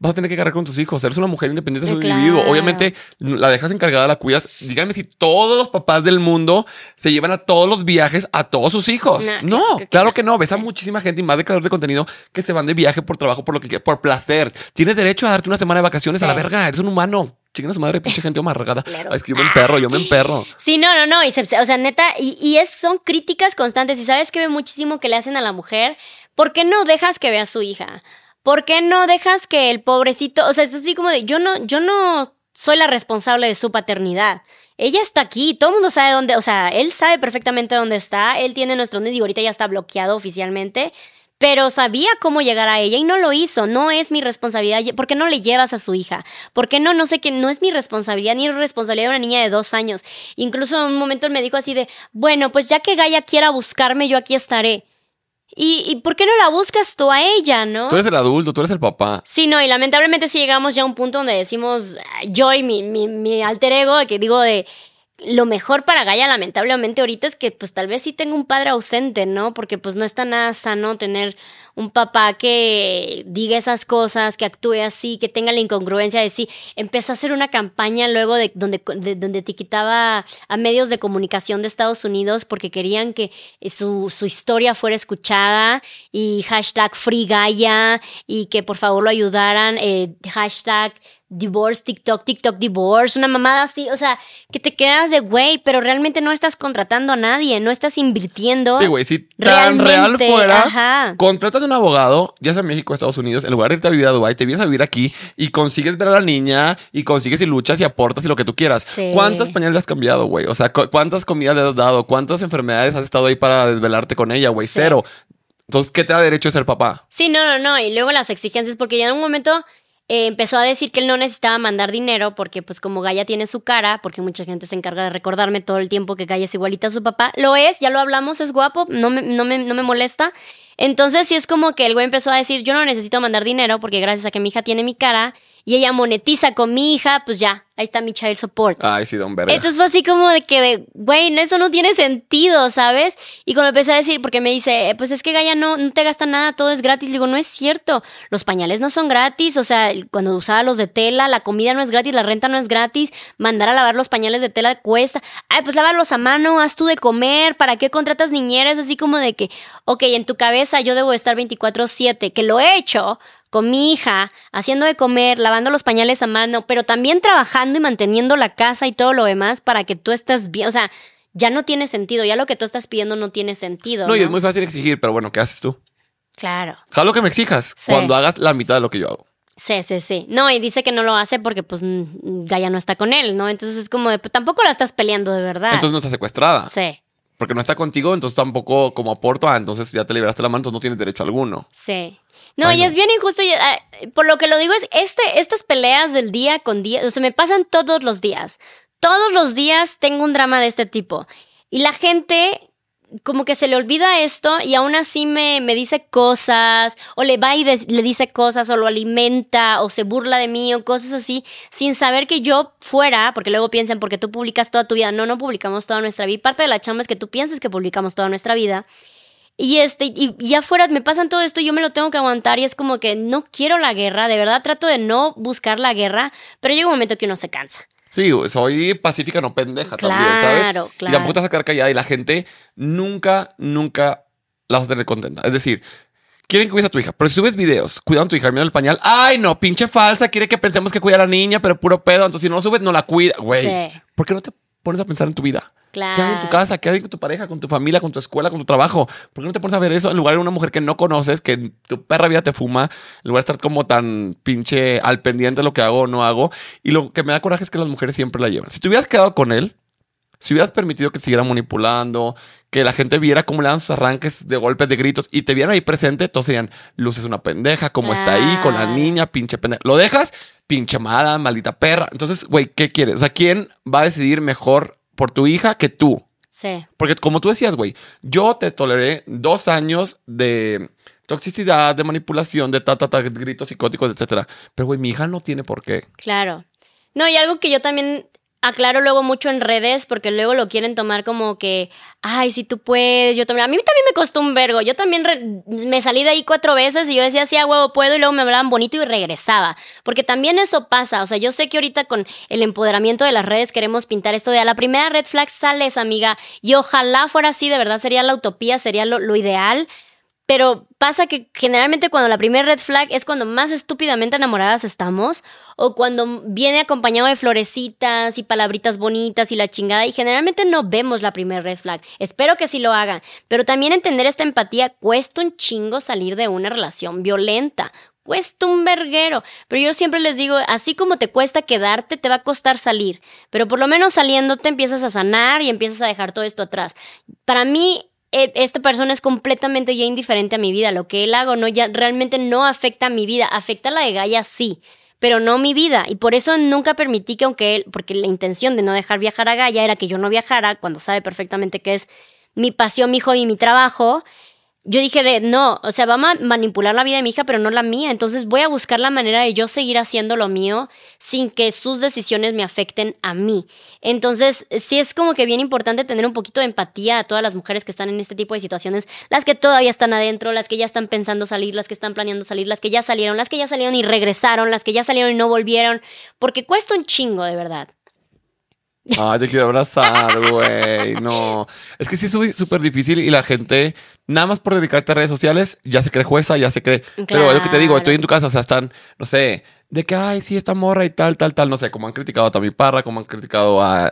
vas a tener que cargar con tus hijos. Eres una mujer independiente, eres un Eh, individuo. Obviamente, la dejas encargada, la cuidas. Díganme si todos los papás del mundo se llevan a todos los viajes a todos sus hijos. No, No, creo que claro que no. Ves a muchísima gente y más de creador de contenido que se van de viaje por trabajo, por lo que por placer. Tienes derecho a darte una semana de vacaciones a la verga. Eres un humano. Chiquen a su madre, pinche gente amargada. Claro. Es que yo me emperro, yo me emperro. Sí, no, no, no. Y se- o sea, neta, y, y es, son críticas constantes. Y sabes que ve muchísimo que le hacen a la mujer. ¿Por qué no dejas que vea a su hija? ¿Por qué no dejas que el pobrecito, o sea, es así como de, yo no, yo no soy la responsable de su paternidad. Ella está aquí, todo el mundo sabe dónde, o sea, él sabe perfectamente dónde está, él tiene nuestro y ahorita ya está bloqueado oficialmente, pero sabía cómo llegar a ella y no lo hizo, no es mi responsabilidad, ¿por qué no le llevas a su hija? ¿Por qué no? No sé qué, no es mi responsabilidad ni es responsabilidad de una niña de dos años. Incluso en un momento él me dijo así de, bueno, pues ya que Gaia quiera buscarme, yo aquí estaré. ¿Y, y por qué no la buscas tú a ella, no? Tú eres el adulto, tú eres el papá. Sí, no, y lamentablemente sí llegamos ya a un punto donde decimos, yo y mi, mi, mi alter ego, que digo de, lo mejor para Gaia lamentablemente ahorita es que pues tal vez sí tenga un padre ausente, ¿no? Porque pues no está nada sano tener un papá que diga esas cosas, que actúe así, que tenga la incongruencia de sí. Empezó a hacer una campaña luego de donde, de, donde etiquetaba a medios de comunicación de Estados Unidos porque querían que eh, su, su historia fuera escuchada y hashtag Free Gaia y que por favor lo ayudaran, eh, hashtag divorce, TikTok, TikTok divorce, una mamada así, o sea, que te quedas de güey, pero realmente no estás contratando a nadie, no estás invirtiendo. Sí, güey, si tan real fuera, ajá. contratas un abogado, ya sea en México o Estados Unidos, en lugar de irte a vivir a Dubái, te vienes a vivir aquí y consigues ver a la niña y consigues y luchas y aportas y lo que tú quieras. Sí. ¿Cuántas pañales le has cambiado, güey? O sea, cu- ¿cuántas comidas le has dado? ¿Cuántas enfermedades has estado ahí para desvelarte con ella, güey? Sí. Cero. Entonces, ¿qué te da derecho de ser papá? Sí, no, no, no. Y luego las exigencias, porque ya en un momento eh, empezó a decir que él no necesitaba mandar dinero, porque pues como Gaia tiene su cara, porque mucha gente se encarga de recordarme todo el tiempo que Gaia es igualita a su papá. Lo es, ya lo hablamos, es guapo, no me, no me, no me molesta. Entonces sí es como que el güey empezó a decir, yo no necesito mandar dinero, porque gracias a que mi hija tiene mi cara y ella monetiza con mi hija, pues ya, ahí está mi child support. Ay, sí, don verga. Entonces fue así como de que, güey, eso no tiene sentido, ¿sabes? Y cuando empecé a decir, porque me dice, eh, pues es que Gaia no, no te gasta nada, todo es gratis. Le digo, no es cierto, los pañales no son gratis, o sea, cuando usaba los de tela, la comida no es gratis, la renta no es gratis, mandar a lavar los pañales de tela cuesta. Ay, pues lávalos a mano, haz tú de comer, ¿para qué contratas niñeras? Así como de que, ok, en tu cabeza yo debo estar 24/7, que lo he hecho, con mi hija, haciendo de comer, lavando los pañales a mano, pero también trabajando y manteniendo la casa y todo lo demás para que tú estés bien. O sea, ya no tiene sentido, ya lo que tú estás pidiendo no tiene sentido. no, No, y es muy fácil exigir, pero bueno, ¿qué haces tú? Claro. Jalo que me exijas Sí. cuando hagas la mitad de lo que yo hago. Sí, sí, sí. No, y dice que no lo hace porque pues Gaia no está con él, ¿no? Entonces es como de, pues tampoco la estás peleando de verdad. Entonces no estás secuestrada. sí. porque no está contigo, entonces tampoco como aporto, ah, entonces ya te liberaste la mano, entonces no tienes derecho alguno. Sí. No, Ay, y es bien injusto. y, ah, por lo que lo digo es, este, estas peleas del día con día, o sea, me pasan todos los días. Todos los días tengo un drama de este tipo. Y la gente como que se le olvida esto y aún así me, me dice cosas, o le va y le dice cosas, o lo alimenta, o se burla de mí, o cosas así, sin saber que yo fuera, porque luego piensan, porque tú publicas toda tu vida. No, no publicamos toda nuestra vida. Parte de la chamba es que tú pienses que publicamos toda nuestra vida. Y este, y, y afuera me pasan todo esto y yo me lo tengo que aguantar y es como que no quiero la guerra, de verdad trato de no buscar la guerra, pero llega un momento que uno se cansa. Sí, soy pacífica, no pendeja también, ¿sabes? Claro, Y claro. tampoco te vas a quedar callada y la gente nunca, nunca la vas a tener contenta. Es decir, quieren que cuides a tu hija, pero si subes videos cuidando a tu hija mirando el pañal, ay no, pinche falsa, quiere que pensemos que cuida a la niña, pero puro pedo, entonces si no lo subes, no la cuida. Güey, Sí. ¿por qué no te pones a pensar en tu vida? Claro. ¿Qué hay en tu casa? ¿Qué hay con tu pareja, con tu familia, con tu escuela, con tu trabajo? ¿Por qué no te pones a ver eso en lugar de una mujer que no conoces, que tu perra vida te fuma, en lugar de estar como tan pinche al pendiente de lo que hago o no hago? Y lo que me da coraje es que las mujeres siempre la llevan. Si te hubieras quedado con él, si hubieras permitido que siguiera manipulando, que la gente viera cómo le dan sus arranques de golpes, de gritos y te vieran ahí presente, todos serían, Luz es una pendeja, como está ahí con la niña, pinche pendeja. Lo dejas, pinche mala, maldita perra. Entonces, güey, ¿qué quieres? O sea, ¿quién va a decidir mejor por tu hija que tú? Sí, Porque como tú decías, güey, yo te toleré dos años de toxicidad, de manipulación, de ta, ta, ta, gritos psicóticos, etcétera. Pero, güey, mi hija no tiene por qué. claro. No, y algo que yo también aclaro luego mucho en redes, porque luego lo quieren tomar como que, ay, si tú puedes, yo también. A mí también me costó un vergo. Yo también me salí de ahí cuatro veces y yo decía, sí, a huevo puedo, y luego me hablaban bonito y regresaba. Porque también eso pasa. O sea, yo sé que ahorita con el empoderamiento de las redes queremos pintar esto de a la primera red flag sales, amiga. Y ojalá fuera así, de verdad sería la utopía, sería lo ideal. Pero pasa que generalmente cuando la primera red flag es cuando más estúpidamente enamoradas estamos o cuando viene acompañado de florecitas y palabritas bonitas y la chingada y generalmente no vemos la primera red flag. Espero que sí lo hagan, pero también entender esta empatía cuesta un chingo salir de una relación violenta. Cuesta un verguero, pero yo siempre les digo, así como te cuesta quedarte, te va a costar salir, pero por lo menos saliendo te empiezas a sanar y empiezas a dejar todo esto atrás. Para mí, esta persona es completamente ya indiferente a mi vida. Lo que él hago no ya realmente no afecta a mi vida, afecta a la de Gaia sí, pero no mi vida. Y por eso nunca permití que aunque él, porque la intención de no dejar viajar a Gaia era que yo no viajara cuando sabe perfectamente que es mi pasión, mi hobby y mi trabajo. Yo dije de no, o sea, va a ma- manipular la vida de mi hija, pero no la mía. Entonces voy a buscar la manera de yo seguir haciendo lo mío sin que sus decisiones me afecten a mí. Entonces, sí es como que bien importante tener un poquito de empatía a todas las mujeres que están en este tipo de situaciones, las que todavía están adentro, las que ya están pensando salir, las que están planeando salir, las que ya salieron, las que ya salieron y regresaron, las que ya salieron y no volvieron, porque cuesta un chingo, de verdad. Ay, te quiero abrazar, güey. No. Es que sí es súper difícil y la gente, nada más por dedicarte a redes sociales, ya se cree jueza, ya se cree. Pero es lo que te digo, Claro. estoy en tu casa, o sea, están, no sé, de que, ay, sí, esta morra y tal, tal, tal, no sé, como han criticado a Tami Parra, como han criticado a.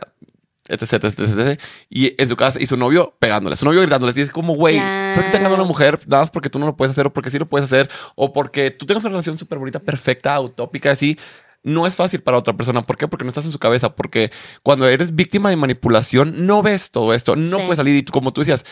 Etc, etc, etc, etc, y en su casa, y su novio pegándole, su novio gritándoles, y es como, güey, estás criticando a una Claro. mujer nada más porque tú no lo puedes hacer, o porque sí lo puedes hacer, o porque tú tengas una relación súper bonita, perfecta, utópica, así, no es fácil para otra persona. ¿Por qué? Porque no estás en su cabeza. Porque cuando eres víctima de manipulación, no ves todo esto. No Sí. puedes salir y tú, como tú decías,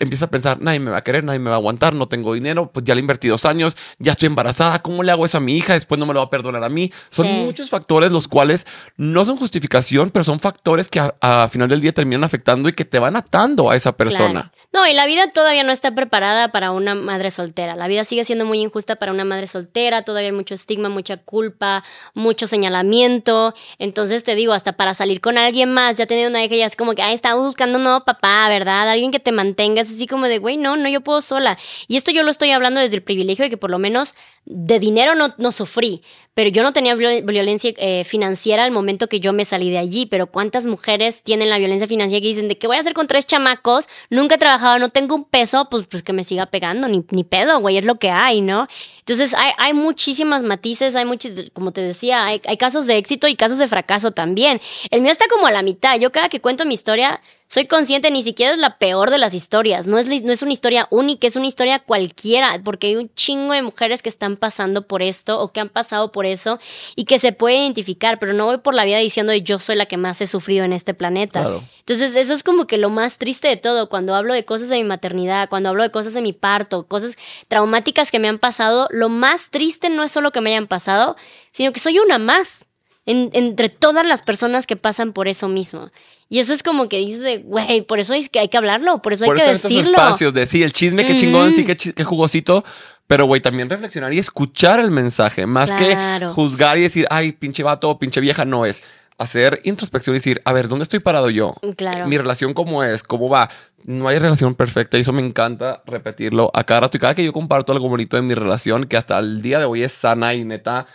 empiezas a pensar, nadie me va a querer, nadie me va a aguantar, no tengo dinero, pues ya le invertí dos años, ya estoy embarazada, ¿cómo le hago eso a mi hija? Después no me lo va a perdonar a mí. Son Sí. muchos factores los cuales no son justificación, pero son factores que a, a final del día terminan afectando y que te van atando a esa persona. Claro. No, y la vida todavía no está preparada para una madre soltera. La vida sigue siendo muy injusta para una madre soltera. Todavía hay mucho estigma, mucha culpa, mucho señalamiento. Entonces te digo, hasta para salir con alguien más, ya teniendo una hija, ya es como que, ay, estamos buscando un nuevo papá, ¿verdad? Alguien que te mantenga. Es así como de, güey, no, no, yo puedo sola. Y esto yo lo estoy hablando desde el privilegio de que por lo menos de dinero no, no sufrí. Pero yo no tenía viol- violencia eh, financiera al momento que yo me salí de allí. Pero ¿cuántas mujeres tienen la violencia financiera que dicen de qué voy a hacer con tres chamacos? Nunca he trabajado, no tengo un peso, pues, pues que me siga pegando, ni, ni pedo, güey, es lo que hay, ¿no? Entonces hay, hay muchísimas matices, hay muchos, como te decía, hay, hay casos de éxito y casos de fracaso también. El mío está como a la mitad. Yo cada que cuento mi historia, soy consciente, ni siquiera es la peor de las historias. No es, no es una historia única, es una historia cualquiera, porque hay un chingo de mujeres que están pasando por esto o que han pasado por eso y que se puede identificar, pero no voy por la vida diciendo yo soy la que más he sufrido en este planeta. Claro. Entonces, eso es como que lo más triste de todo, cuando hablo de cosas de mi maternidad, cuando hablo de cosas de mi parto, cosas traumáticas que me han pasado, lo más triste no es solo que me hayan pasado, sino que soy una más. Entre todas las personas que pasan por eso mismo. Y eso es como que dices, güey, por eso es que hay que hablarlo, por eso hay que decirlo. Espacios de sí, el chisme, qué chingón, sí, qué, jugosito. Pero, güey, también reflexionar y escuchar el mensaje, más que juzgar y decir, ay, pinche vato, pinche vieja, no es. Hacer introspección y decir, a ver, ¿dónde estoy parado yo? Claro. Mi relación, ¿cómo es? ¿Cómo va? No hay relación perfecta y eso me encanta repetirlo a cada rato. Y cada que yo comparto algo bonito de mi relación, que hasta el día de hoy es sana y neta,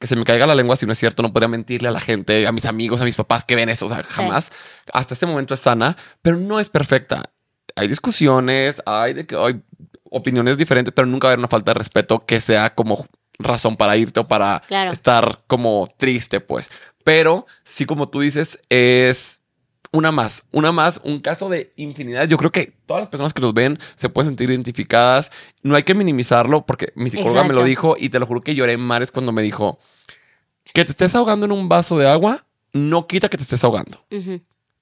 que se me caiga la lengua si no es cierto, no podría mentirle a la gente, a mis amigos, a mis papás que ven eso, o sea, jamás. Hasta este momento es sana, pero no es perfecta. Hay discusiones, hay, de que, hay opiniones diferentes, pero nunca va a haber una falta de respeto que sea como razón para irte o para estar como triste, pues. Pero sí, como tú dices, es una más, una más, un caso de infinidad. Yo creo que todas las personas que nos ven se pueden sentir identificadas. No hay que minimizarlo porque mi psicóloga me lo dijo y te lo juro que lloré en mares cuando me dijo que te estés ahogando en un vaso de agua no quita que te estés ahogando.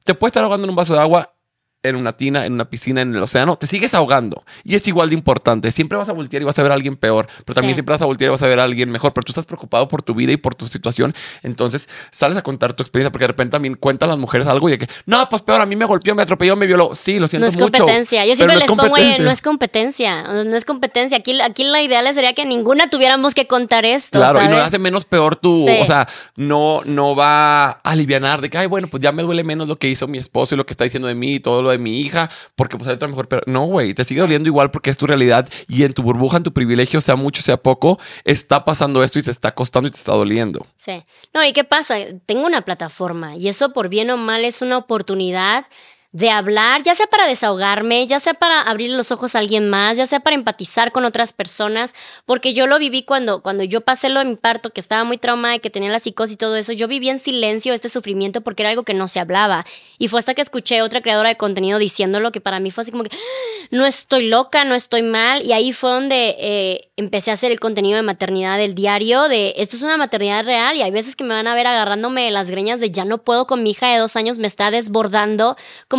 Te puedes estar ahogando en un vaso de agua en una tina, en una piscina, en el océano, te sigues ahogando. Y es igual de importante. Siempre vas a voltear y vas a ver a alguien peor, pero también siempre vas a voltear y vas a ver a alguien mejor, pero tú estás preocupado por tu vida y por tu situación. Entonces sales a contar tu experiencia, porque de repente también cuentan las mujeres algo y de que, no, pues peor, a mí me golpeó, me atropelló, me violó. Sí, lo siento mucho. No es competencia. Yo siempre les pongo, no es competencia. No es competencia. Aquí, aquí la ideal sería que ninguna tuviéramos que contar esto. Claro, y no hace menos peor tu, o sea, no, no va a aliviar de que, ay, bueno, pues ya me duele menos lo que hizo mi esposo y lo que está diciendo de mí y todo lo de mi hija porque pues hay otra mejor, pero no, güey, te sigue doliendo igual porque es tu realidad y en tu burbuja, en tu privilegio, sea mucho, sea poco, está pasando esto y se está costando y te está doliendo. Sí. No, ¿y qué pasa? Tengo una plataforma y eso por bien o mal es una oportunidad de hablar, ya sea para desahogarme, ya sea para abrir los ojos a alguien más, ya sea para empatizar con otras personas, porque yo lo viví cuando, cuando yo pasé lo de mi parto, que estaba muy traumada y que tenía la psicosis y todo eso, yo viví en silencio este sufrimiento porque era algo que no se hablaba. Y fue hasta que escuché a otra creadora de contenido diciéndolo que para mí fue así como que ah, no estoy loca, no estoy mal, y ahí fue donde eh, empecé a hacer el contenido de maternidad del diario, de esto es una maternidad real y hay veces que me van a ver agarrándome las greñas de ya no puedo con mi hija de dos años, me está desbordando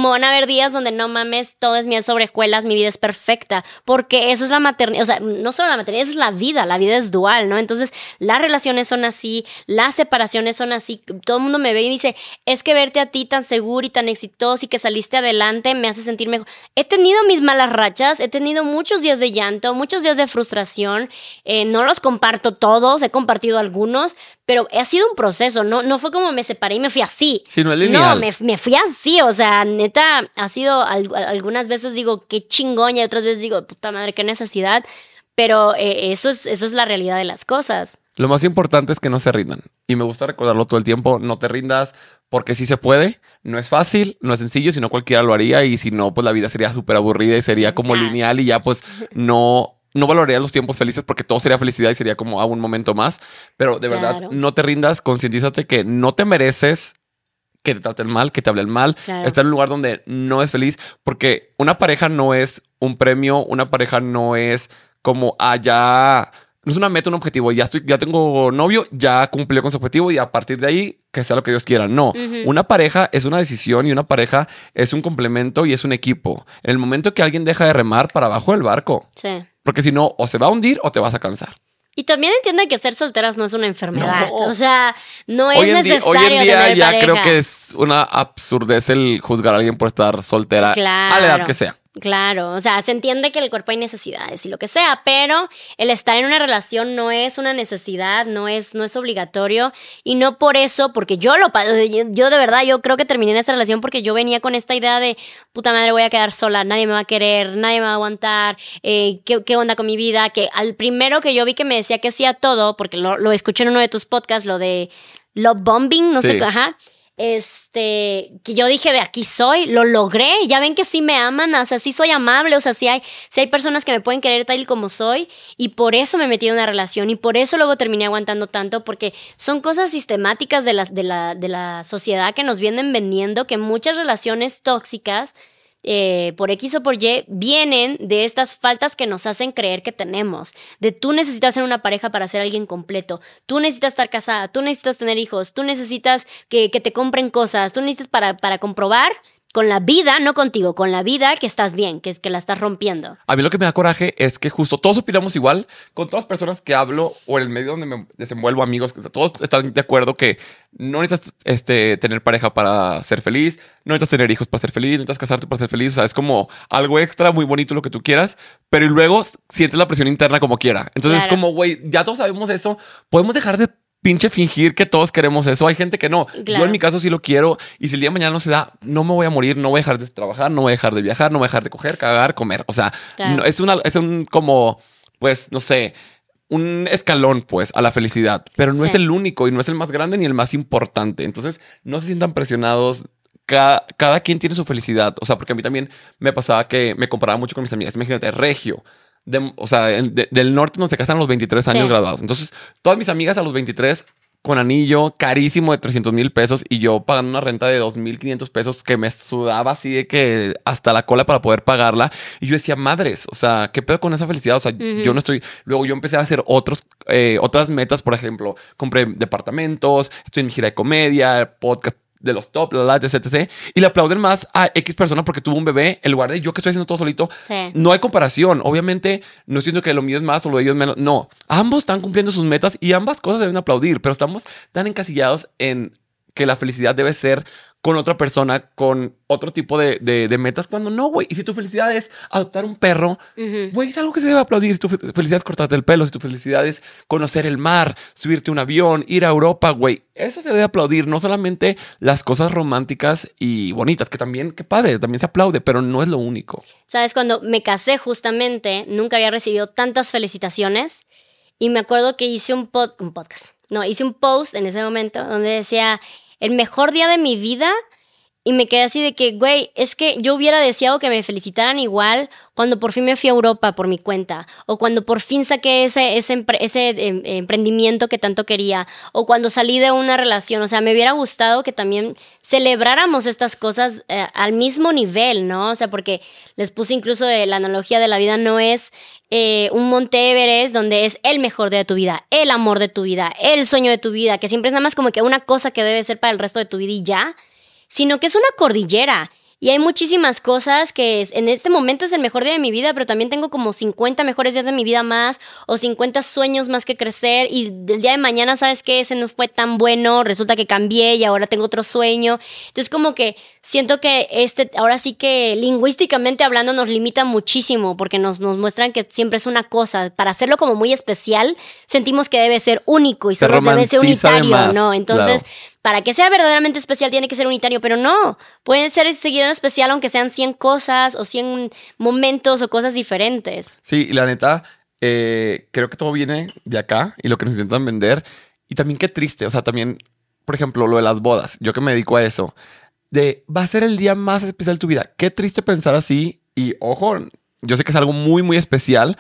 van a haber días donde no mames, todo es miel sobre escuelas, mi vida es perfecta, porque eso es la maternidad, o sea, no solo la maternidad, es la vida, la vida es dual, ¿no? Entonces, las relaciones son así, las separaciones son así, todo el mundo me ve y dice, es que verte a ti tan seguro y tan exitoso y que saliste adelante me hace sentir mejor. He tenido mis malas rachas, he tenido muchos días de llanto, muchos días de frustración, eh, no los comparto todos, he compartido algunos, pero ha sido un proceso, no, no fue como me separé y me fui así. Sí, no es lineal. No, me, me fui así, o sea, neta, ha sido, algunas veces digo, qué chingón, y otras veces digo, puta madre, qué necesidad, pero eh, eso, es, eso es la realidad de las cosas. Lo más importante es que no se rindan. Y me gusta recordarlo todo el tiempo, no te rindas, porque sí se puede. No es fácil, no es sencillo, si no cualquiera lo haría y si no, pues la vida sería súper aburrida y sería como lineal y ya pues no no valorarías los tiempos felices porque todo sería felicidad y sería como a un momento más. Pero de verdad, no te rindas, concientízate que no te mereces que te traten mal, que te hablen mal, estar en un lugar donde no es feliz, porque una pareja no es un premio, una pareja no es como allá, no es una meta, un objetivo, ya estoy, ya tengo novio, ya cumplió con su objetivo y a partir de ahí que sea lo que Dios quiera. No, una pareja es una decisión y una pareja es un complemento y es un equipo. En el momento que alguien deja de remar para abajo del barco, sí. Porque si no, o se va a hundir o te vas a cansar. Y también entiende que ser solteras no es una enfermedad. O sea, no es necesario. hoy en día ya creo que es una absurdez el juzgar a alguien por estar soltera a la edad que sea. Claro, o sea, se entiende que el cuerpo hay necesidades y lo que sea, pero el estar en una relación no es una necesidad, no es, no es obligatorio y no por eso, porque yo lo yo, yo de verdad, yo creo que terminé en esa relación porque yo venía con esta idea de puta madre, voy a quedar sola, nadie me va a querer, nadie me va a aguantar, eh, ¿qué, ¿qué, onda con mi vida, que al primero que yo vi que me decía que sí a todo, porque lo, lo escuché en uno de tus podcasts, lo de love bombing, no sé, ajá este, que yo dije de aquí soy, lo logré, ya ven que sí me aman, o sea, sí soy amable, o sea, sí hay, sí hay personas que me pueden querer tal y como soy, y por eso me metí en una relación, y por eso luego terminé aguantando tanto, porque son cosas sistemáticas de, las, de, la, de la sociedad que nos vienen vendiendo, que muchas relaciones tóxicas eh, por X o por Y vienen de estas faltas que nos hacen creer que tenemos. De tú necesitas ser una pareja para ser alguien completo. Tú necesitas estar casada. Tú necesitas tener hijos. Tú necesitas que, que te compren cosas. Tú necesitas para, para comprobar con la vida, no contigo, con la vida que estás bien, que es que la estás rompiendo. A mí lo que me da coraje es que justo todos opinamos igual con todas las personas que hablo o en el medio donde me desenvuelvo, amigos, que todos están de acuerdo que no necesitas este, tener pareja para ser feliz, no necesitas tener hijos para ser feliz, no necesitas casarte para ser feliz, o sea, es como algo extra, muy bonito lo que tú quieras, pero luego sientes la presión interna como quiera. Entonces es como, güey, ya todos sabemos eso, podemos dejar de pinche fingir que todos queremos eso. Hay gente que no. Yo en mi caso sí lo quiero y si el día de mañana no se da, no me voy a morir, no voy a dejar de trabajar, no voy a dejar de viajar, no voy a dejar de coger, cagar, comer. O sea, Claro. no- es, una, es un como, pues, no sé, un escalón, pues, a la felicidad, pero no Sí. es el único y no es el más grande ni el más importante. Entonces, no se sientan presionados. Cada, cada quien tiene su felicidad. O sea, porque a mí también me pasaba que me comparaba mucho con mis amigas. Imagínate, Regio. De- o sea, en- de- del norte nos se casan a los 23 años Sí. graduados. Entonces, todas mis amigas a los 23 con anillo carísimo de 300 mil pesos y yo pagando una renta de 2.500 pesos que me sudaba así de que hasta la cola para poder pagarla. Y yo decía, madres, o sea, ¿qué pedo con esa felicidad? O sea, yo no estoy... Luego yo empecé a hacer otros, eh, otras metas, por ejemplo, compré departamentos, estoy en mi gira de comedia, podcast de los top, la, la, etc, etc. Y le aplauden más a X persona porque tuvo un bebé en lugar de yo que estoy haciendo todo solito. Sí. No hay comparación. Obviamente, no diciendo que lo mío es más o lo de ellos menos. No, ambos están cumpliendo sus metas y ambas cosas deben aplaudir, pero estamos tan encasillados en que la felicidad debe ser con otra persona, con otro tipo de, de- de metas, cuando no, güey. Y si tu felicidad es adoptar un perro, güey, es algo que se debe aplaudir. Si tu fe- felicidad es cortarte el pelo, si tu felicidad es conocer el mar, subirte un avión, ir a Europa, güey, eso se debe aplaudir. No solamente las cosas románticas y bonitas, que también, qué padre, también se aplaude, pero no es lo único. Sabes, cuando me casé justamente, nunca había recibido tantas felicitaciones y me acuerdo que hice un, pod- un podcast, no, hice un post en ese momento donde decía, el mejor día de mi vida y me quedé así de que, güey, es que yo hubiera deseado que me felicitaran igual cuando por fin me fui a Europa por mi cuenta, o cuando por fin saqué ese, ese, ese em, emprendimiento que tanto quería, o cuando salí de una relación. O sea, me hubiera gustado que también celebráramos estas cosas eh, al mismo nivel, ¿no? O sea, porque les puse incluso la analogía de la vida no es eh, un Monte Everest donde es el mejor día de tu vida, el amor de tu vida, el sueño de tu vida, que siempre es nada más como que una cosa que debe ser para el resto de tu vida y ya sino que es una cordillera. Y hay muchísimas cosas que es- en este momento es el mejor día de mi vida, pero también tengo como 50 mejores días de mi vida más o 50 sueños más que crecer y del día de mañana, ¿sabes qué? Ese no fue tan bueno, resulta que cambié y ahora tengo otro sueño. Entonces como que siento que este, ahora sí que lingüísticamente hablando nos limita muchísimo porque nos, nos muestran que siempre es una cosa. Para hacerlo como muy especial, sentimos que debe ser único y solo debe ser unitario, ¿no? Entonces... claro. Para que sea verdaderamente especial tiene que ser unitario, pero no. Puede ser seguir en especial aunque sean 100 cosas o 100 momentos o cosas diferentes. Sí, la neta, eh, creo que todo viene de acá y lo que nos intentan vender. Y también qué triste, o sea, también, por ejemplo, lo de las bodas, yo que me dedico a eso, de va a ser el día más especial de tu vida. Qué triste pensar así y ojo, yo sé que es algo muy, muy especial,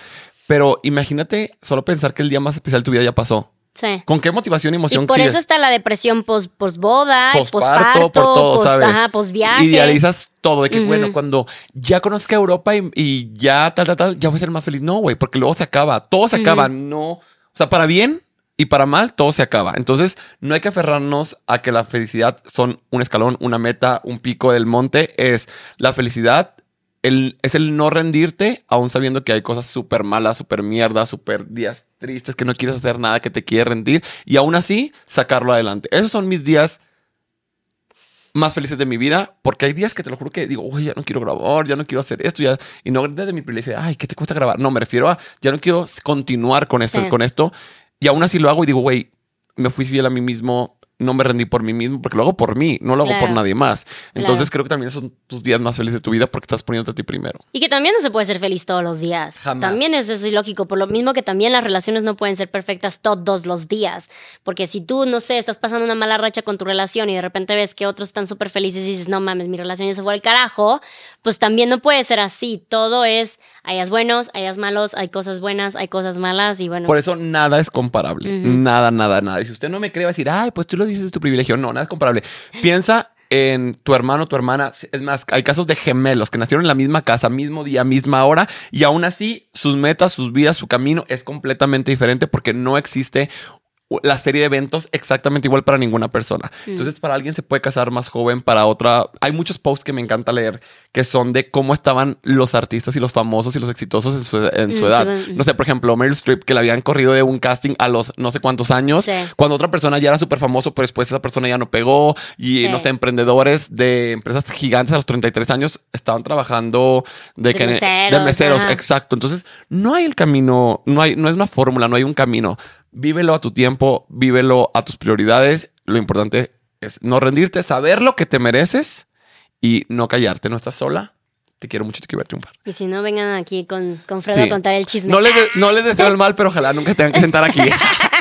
pero imagínate solo pensar que el día más especial de tu vida ya pasó. Sí. ¿Con qué motivación y emoción Y por sigues? eso está la depresión post, posboda, Posparto, posparto, por todo, post, ¿sabes? ajá, posviaje. Idealizas todo de que, bueno, cuando ya conozca Europa y, y ya tal, tal, tal, ya voy a ser más feliz. No, güey, porque luego se acaba, todo se acaba. No, o sea, para bien y para mal, todo se acaba. Entonces, no hay que aferrarnos a que la felicidad son un escalón, una meta, un pico del monte. Es la felicidad. El, es el no rendirte, aún sabiendo que hay cosas súper malas, súper mierdas, súper días tristes, que no quieres hacer nada, que te quieres rendir, y aún así sacarlo adelante. Esos son mis días más felices de mi vida, porque hay días que te lo juro que digo, uy, ya no quiero grabar, ya no quiero hacer esto, ya, y no desde mi privilegio, ay, ¿qué te cuesta grabar? No, me refiero a, ya no quiero continuar con esto, Sí. con esto, y aún así lo hago y digo, güey, me fui fiel a mí mismo, no me rendí por mí mismo, porque lo hago por mí, no lo hago por nadie más. Entonces Claro. creo que también son tus días más felices de tu vida porque estás poniéndote a ti primero. Y que también no se puede ser feliz todos los días. Jamás. También es eso ilógico, por lo mismo que también las relaciones no pueden ser perfectas todos los días. Porque si tú, no sé, estás pasando una mala racha con tu relación y de repente ves que otros están súper felices y dices, no mames, mi relación ya se fue al carajo, pues también no puede ser así. Todo es, hay días buenos, hay días malos, hay cosas buenas, hay cosas malas y bueno. Por eso nada es comparable. Nada, nada, nada. Y si usted no me cree, va a decir, ay, pues tú lo dices es tu privilegio. No, nada es comparable. Piensa en tu hermano, tu hermana. Es más, hay casos de gemelos que nacieron en la misma casa, mismo día, misma hora, y aún así sus metas, sus vidas, su camino es completamente diferente porque no existe la serie de eventos exactamente igual para ninguna persona. Entonces, para alguien se puede casar más joven, para otra... Hay muchos posts que me encanta leer que son de cómo estaban los artistas y los famosos y los exitosos en su, en su Mm, edad. No sé, por ejemplo, Meryl Streep, que le habían corrido de un casting a los no sé cuántos años, Sí. cuando otra persona ya era súper famoso, pero después esa persona ya no pegó. Y Sí. no sé, emprendedores de empresas gigantes a los 33 años estaban trabajando de, De que- meseros, de meseros. Exacto. Entonces, no hay el camino, no, hay, no es una fórmula, no hay un camino. Vívelo a tu tiempo, vívelo a tus prioridades. Lo importante es no rendirte, saber lo que te mereces y no callarte. No estás sola. Te quiero mucho, te quiero ver triunfar. Y si no, vengan aquí con, con Fredo Sí. a contar el chisme. No les, de- no les deseo el mal, pero ojalá nunca tengan que sentar aquí.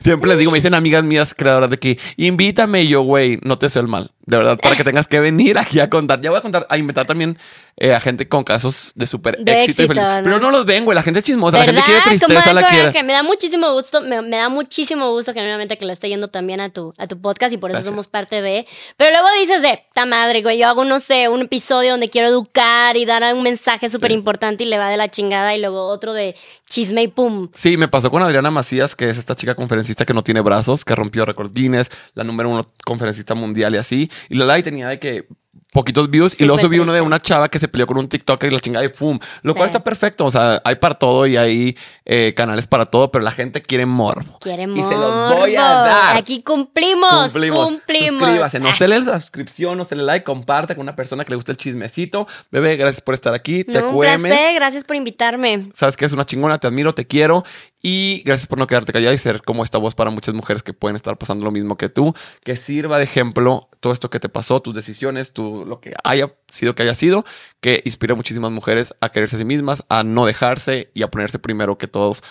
Siempre les digo, me dicen amigas mías creadoras de que invítame y yo, güey, no te deseo el mal. De verdad, para que tengas que venir aquí a contar. Ya voy a contar, a invitar también eh, a gente con casos de súper éxito. y feliz. ¿no? Pero no los ven, güey. La gente es chismosa, la gente quiere tristeza, la quiere. que me da muchísimo gusto, me, me da muchísimo gusto genuinamente que le esté yendo también a tu, a tu podcast y por eso Gracias. somos parte de. Pero luego dices de, ta madre, güey, yo hago, no sé, un episodio donde quiero educar y dar un mensaje súper importante y le va de la chingada y luego otro de chisme y pum. Sí, me pasó con Adriana Macías, que es esta chica conferencista que no tiene brazos, que rompió récord Guinness, la número uno conferencista mundial y así. Y la live tenía de que poquitos views y luego subí uno de una chava que se peleó con un TikToker y la chingada y ¡pum! Lo cual está perfecto. O sea, hay para todo y hay eh, canales para todo, pero la gente quiere morbo. Quiere Y se los voy a morbo. dar. Aquí cumplimos, cumplimos. Suscríbase, no Ah, se le la suscripción, no se le like, comparte con una persona que le gusta el chismecito. Bebé, gracias por estar aquí. Te no, un placer, gracias por invitarme. Sabes que es una chingona, te admiro, te quiero y gracias por no quedarte callada y ser como esta voz para muchas mujeres que pueden estar pasando lo mismo que tú, que sirva de ejemplo todo esto que te pasó, tus decisiones, tu, lo que haya sido que haya sido, que inspire a muchísimas mujeres a quererse a sí mismas, a no dejarse y a ponerse primero que todos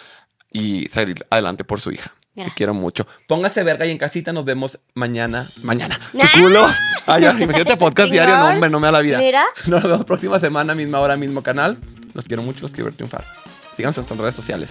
y salir adelante por su hija. Te Gracias. quiero mucho. Póngase verga y en casita nos vemos mañana. Mañana. Tu culo. Ay, imagínate podcast diario. No, hombre, no me da la vida. Mira. Nos vemos próxima semana, misma hora, mismo canal. Los quiero mucho, los quiero ver triunfar. Síganos en nuestras redes sociales.